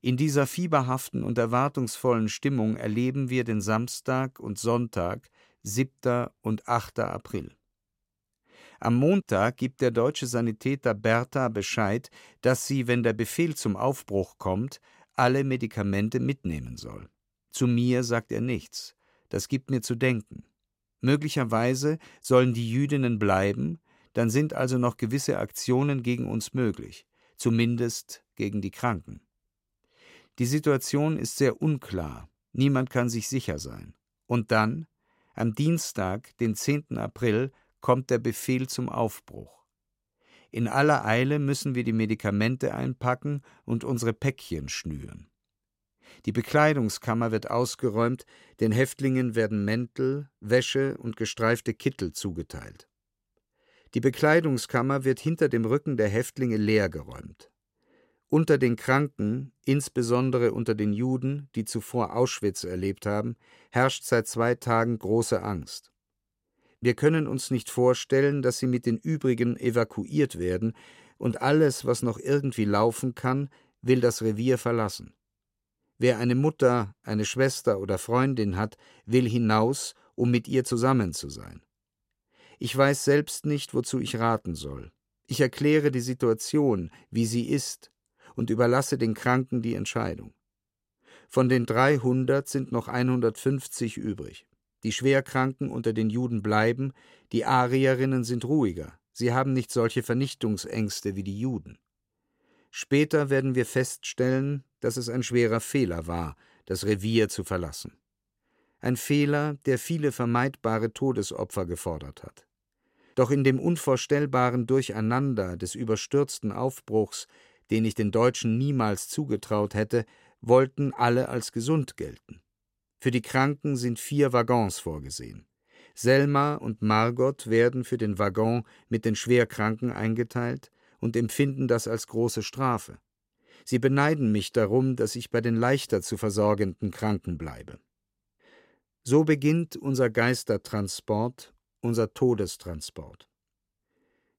In dieser fieberhaften und erwartungsvollen Stimmung erleben wir den Samstag und Sonntag, 7. und 8. April. Am Montag gibt der deutsche Sanitäter Bertha Bescheid, dass sie, wenn der Befehl zum Aufbruch kommt, alle Medikamente mitnehmen soll. Zu mir sagt er nichts. Das gibt mir zu denken. Möglicherweise sollen die Jüdinnen bleiben, dann sind also noch gewisse Aktionen gegen uns möglich, zumindest gegen die Kranken. Die Situation ist sehr unklar, niemand kann sich sicher sein. Und dann, am Dienstag, den 10. April, kommt der Befehl zum Aufbruch. In aller Eile müssen wir die Medikamente einpacken und unsere Päckchen schnüren. Die Bekleidungskammer wird ausgeräumt, den Häftlingen werden Mäntel, Wäsche und gestreifte Kittel zugeteilt. Die Bekleidungskammer wird hinter dem Rücken der Häftlinge leergeräumt. Unter den Kranken, insbesondere unter den Juden, die zuvor Auschwitz erlebt haben, herrscht seit zwei Tagen große Angst. Wir können uns nicht vorstellen, dass sie mit den übrigen evakuiert werden, und alles, was noch irgendwie laufen kann, will das Revier verlassen. Wer eine Mutter, eine Schwester oder Freundin hat, will hinaus, um mit ihr zusammen zu sein. Ich weiß selbst nicht, wozu ich raten soll. Ich erkläre die Situation, wie sie ist, und überlasse den Kranken die Entscheidung. Von den 300 sind noch 150 übrig. Die Schwerkranken unter den Juden bleiben, die Arierinnen sind ruhiger, sie haben nicht solche Vernichtungsängste wie die Juden. Später werden wir feststellen, dass es ein schwerer Fehler war, das Revier zu verlassen. Ein Fehler, der viele vermeidbare Todesopfer gefordert hat. Doch in dem unvorstellbaren Durcheinander des überstürzten Aufbruchs, den ich den Deutschen niemals zugetraut hätte, wollten alle als gesund gelten. Für die Kranken sind vier Waggons vorgesehen. Selma und Margot werden für den Waggon mit den Schwerkranken eingeteilt und empfinden das als große Strafe. Sie beneiden mich darum, dass ich bei den leichter zu versorgenden Kranken bleibe. So beginnt unser Geistertransport, unser Todestransport.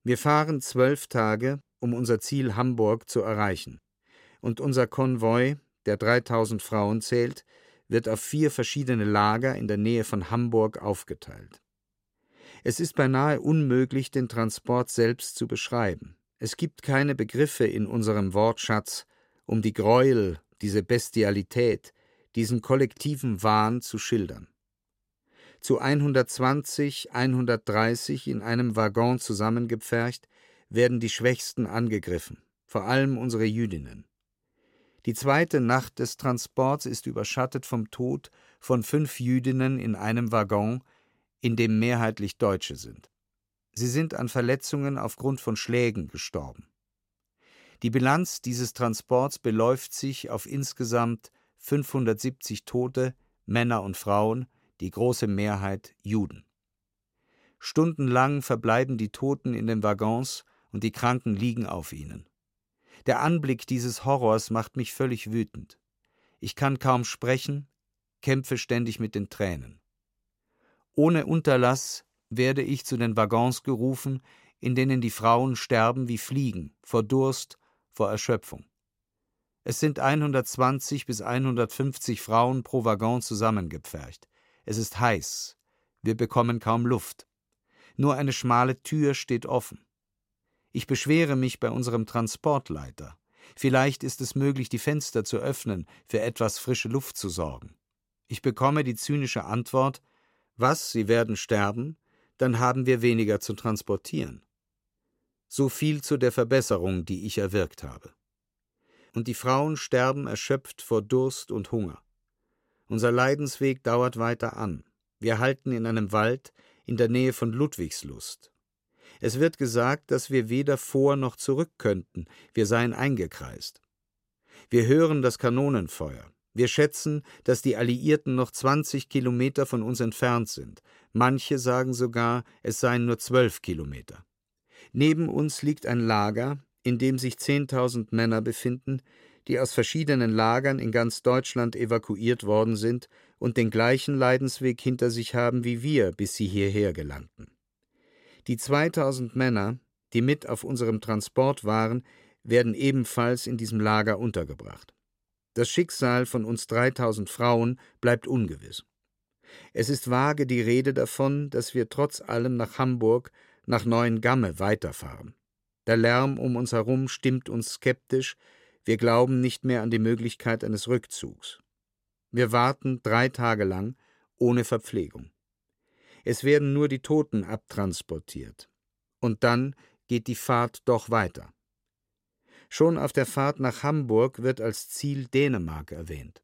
Wir fahren zwölf Tage, um unser Ziel Hamburg zu erreichen. Und unser Konvoi, der 3000 Frauen zählt, wird auf vier verschiedene Lager in der Nähe von Hamburg aufgeteilt. Es ist beinahe unmöglich, den Transport selbst zu beschreiben. Es gibt keine Begriffe in unserem Wortschatz, um die Gräuel, diese Bestialität, diesen kollektiven Wahn zu schildern. Zu 120, 130 in einem Waggon zusammengepfercht, werden die Schwächsten angegriffen, vor allem unsere Jüdinnen. Die zweite Nacht des Transports ist überschattet vom Tod von fünf Jüdinnen in einem Waggon, in dem mehrheitlich Deutsche sind. Sie sind an Verletzungen aufgrund von Schlägen gestorben. Die Bilanz dieses Transports beläuft sich auf insgesamt 570 Tote, Männer und Frauen, die große Mehrheit Juden. Stundenlang verbleiben die Toten in den Waggons und die Kranken liegen auf ihnen. Der Anblick dieses Horrors macht mich völlig wütend. Ich kann kaum sprechen, kämpfe ständig mit den Tränen. Ohne Unterlass werde ich zu den Waggons gerufen, in denen die Frauen sterben wie Fliegen, vor Durst, vor Erschöpfung. Es sind 120 bis 150 Frauen pro Waggon zusammengepfercht. Es ist heiß. Wir bekommen kaum Luft. Nur eine schmale Tür steht offen. Ich beschwere mich bei unserem Transportleiter. Vielleicht ist es möglich, die Fenster zu öffnen, für etwas frische Luft zu sorgen. Ich bekomme die zynische Antwort Was, Sie werden sterben? Dann haben wir weniger zu transportieren. So viel zu der Verbesserung, die ich erwirkt habe. Und die Frauen sterben erschöpft vor Durst und Hunger. Unser Leidensweg dauert weiter an. Wir halten in einem Wald in der Nähe von Ludwigslust. Es wird gesagt, dass wir weder vor noch zurück könnten, wir seien eingekreist. Wir hören das Kanonenfeuer. Wir schätzen, dass die Alliierten noch 20 Kilometer von uns entfernt sind. Manche sagen sogar, es seien nur zwölf Kilometer. Neben uns liegt ein Lager, in dem sich 10.000 Männer befinden, die aus verschiedenen Lagern in ganz Deutschland evakuiert worden sind und den gleichen Leidensweg hinter sich haben wie wir, bis sie hierher gelangten. Die 2000 Männer, die mit auf unserem Transport waren, werden ebenfalls in diesem Lager untergebracht. Das Schicksal von uns 3000 Frauen bleibt ungewiss. Es ist vage die Rede davon, dass wir trotz allem nach Hamburg nach Neuengamme weiterfahren. Der Lärm um uns herum stimmt uns skeptisch, wir glauben nicht mehr an die Möglichkeit eines Rückzugs. Wir warten drei Tage lang ohne Verpflegung. Es werden nur die Toten abtransportiert. Und dann geht die Fahrt doch weiter. Schon auf der Fahrt nach Hamburg wird als Ziel Dänemark erwähnt.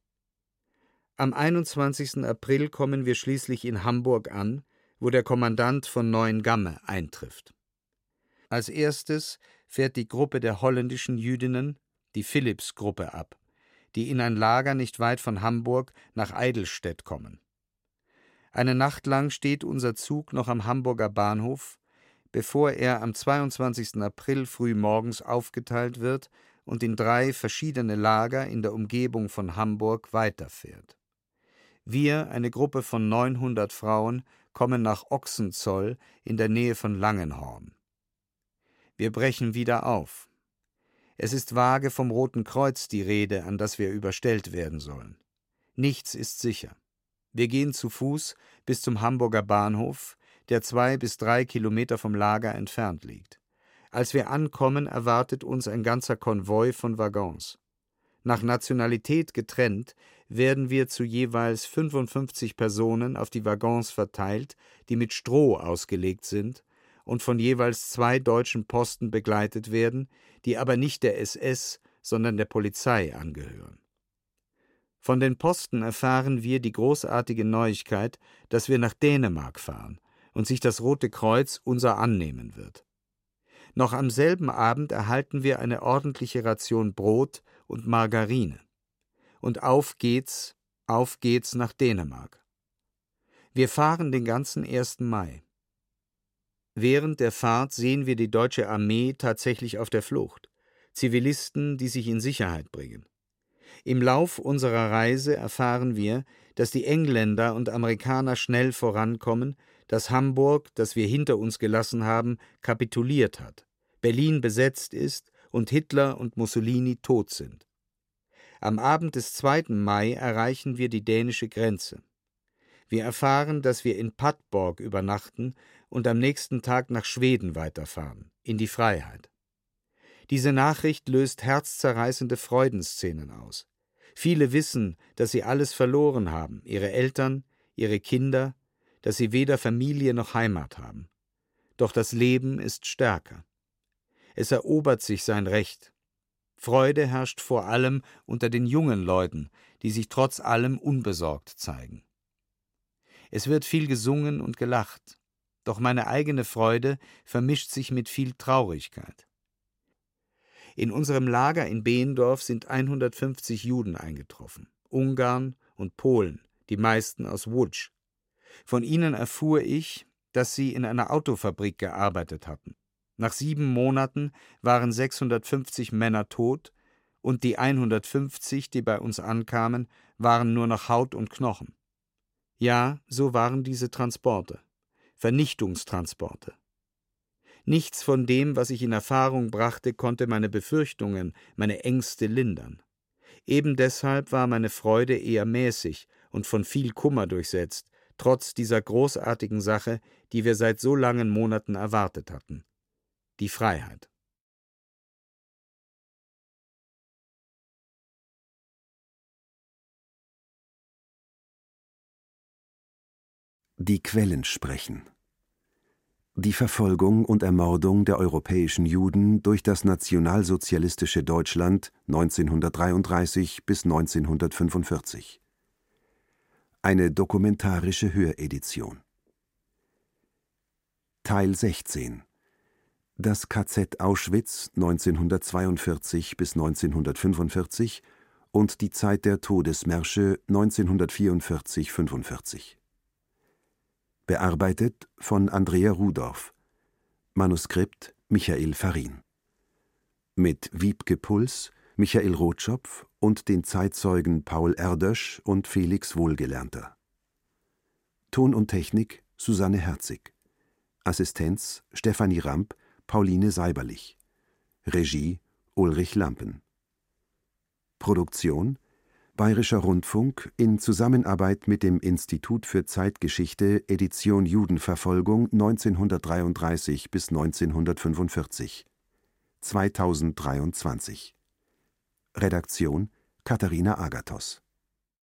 Am 21. April kommen wir schließlich in Hamburg an, wo der Kommandant von Neuengamme eintrifft. Als erstes fährt die Gruppe der holländischen Jüdinnen, die Philipps-Gruppe, ab, die in ein Lager nicht weit von Hamburg nach Eidelstedt kommen. Eine Nacht lang steht unser Zug noch am Hamburger Bahnhof, bevor er am 22. April früh morgens aufgeteilt wird und in drei verschiedene Lager in der Umgebung von Hamburg weiterfährt. Wir, eine Gruppe von 900 Frauen, kommen nach Ochsenzoll in der Nähe von Langenhorn. Wir brechen wieder auf. Es ist vage vom Roten Kreuz die Rede, an das wir überstellt werden sollen. Nichts ist sicher. Wir gehen zu Fuß bis zum Hamburger Bahnhof, der zwei bis drei Kilometer vom Lager entfernt liegt. Als wir ankommen, erwartet uns ein ganzer Konvoi von Waggons. Nach Nationalität getrennt werden wir zu jeweils 55 Personen auf die Waggons verteilt, die mit Stroh ausgelegt sind und von jeweils zwei deutschen Posten begleitet werden, die aber nicht der SS, sondern der Polizei angehören. Von den Posten erfahren wir die großartige Neuigkeit, dass wir nach Dänemark fahren, und sich das Rote Kreuz unser annehmen wird. Noch am selben Abend erhalten wir eine ordentliche Ration Brot und Margarine. Und auf geht's, auf geht's nach Dänemark. Wir fahren den ganzen 1. Mai. Während der Fahrt sehen wir die deutsche Armee tatsächlich auf der Flucht, Zivilisten, die sich in Sicherheit bringen. Im Lauf unserer Reise erfahren wir, dass die Engländer und Amerikaner schnell vorankommen, dass Hamburg, das wir hinter uns gelassen haben, kapituliert hat, Berlin besetzt ist und Hitler und Mussolini tot sind. Am Abend des 2. Mai erreichen wir die dänische Grenze. Wir erfahren, dass wir in Padborg übernachten und am nächsten Tag nach Schweden weiterfahren, in die Freiheit. Diese Nachricht löst herzzerreißende Freudenszenen aus. Viele wissen, dass sie alles verloren haben, ihre Eltern, ihre Kinder, dass sie weder Familie noch Heimat haben. Doch das Leben ist stärker. Es erobert sich sein Recht. Freude herrscht vor allem unter den jungen Leuten, die sich trotz allem unbesorgt zeigen. Es wird viel gesungen und gelacht, doch meine eigene Freude vermischt sich mit viel Traurigkeit. In unserem Lager in Behendorf sind 150 Juden eingetroffen, Ungarn und Polen, die meisten aus Łódź. Von ihnen erfuhr ich, dass sie in einer Autofabrik gearbeitet hatten. Nach sieben Monaten waren 650 Männer tot und die 150, die bei uns ankamen, waren nur noch Haut und Knochen. Ja, so waren diese Transporte. Vernichtungstransporte. Nichts von dem, was ich in Erfahrung brachte, konnte meine Befürchtungen, meine Ängste lindern. Eben deshalb war meine Freude eher mäßig und von viel Kummer durchsetzt, trotz dieser großartigen Sache, die wir seit so langen Monaten erwartet hatten. Die Freiheit. Die Quellen sprechen. Die Verfolgung und Ermordung der europäischen Juden durch das nationalsozialistische Deutschland 1933 bis 1945. Eine dokumentarische Höredition. Teil 16 Das KZ Auschwitz 1942 bis 1945 und die Zeit der Todesmärsche 1944-45 Bearbeitet von Andrea Rudorf. Manuskript Michael Farin. Mit Wiebke Puls, Michael Rotschopf und den Zeitzeugen Paul Erdösch und Felix Wohlgelernter. Ton und Technik Susanne Herzig. Assistenz Stefanie Ramp, Pauline Seiberlich. Regie Ulrich Lampen. Produktion Bayerischer Rundfunk in Zusammenarbeit mit dem Institut für Zeitgeschichte Edition Judenverfolgung 1933 bis 1945 2023 Redaktion Katharina Agathos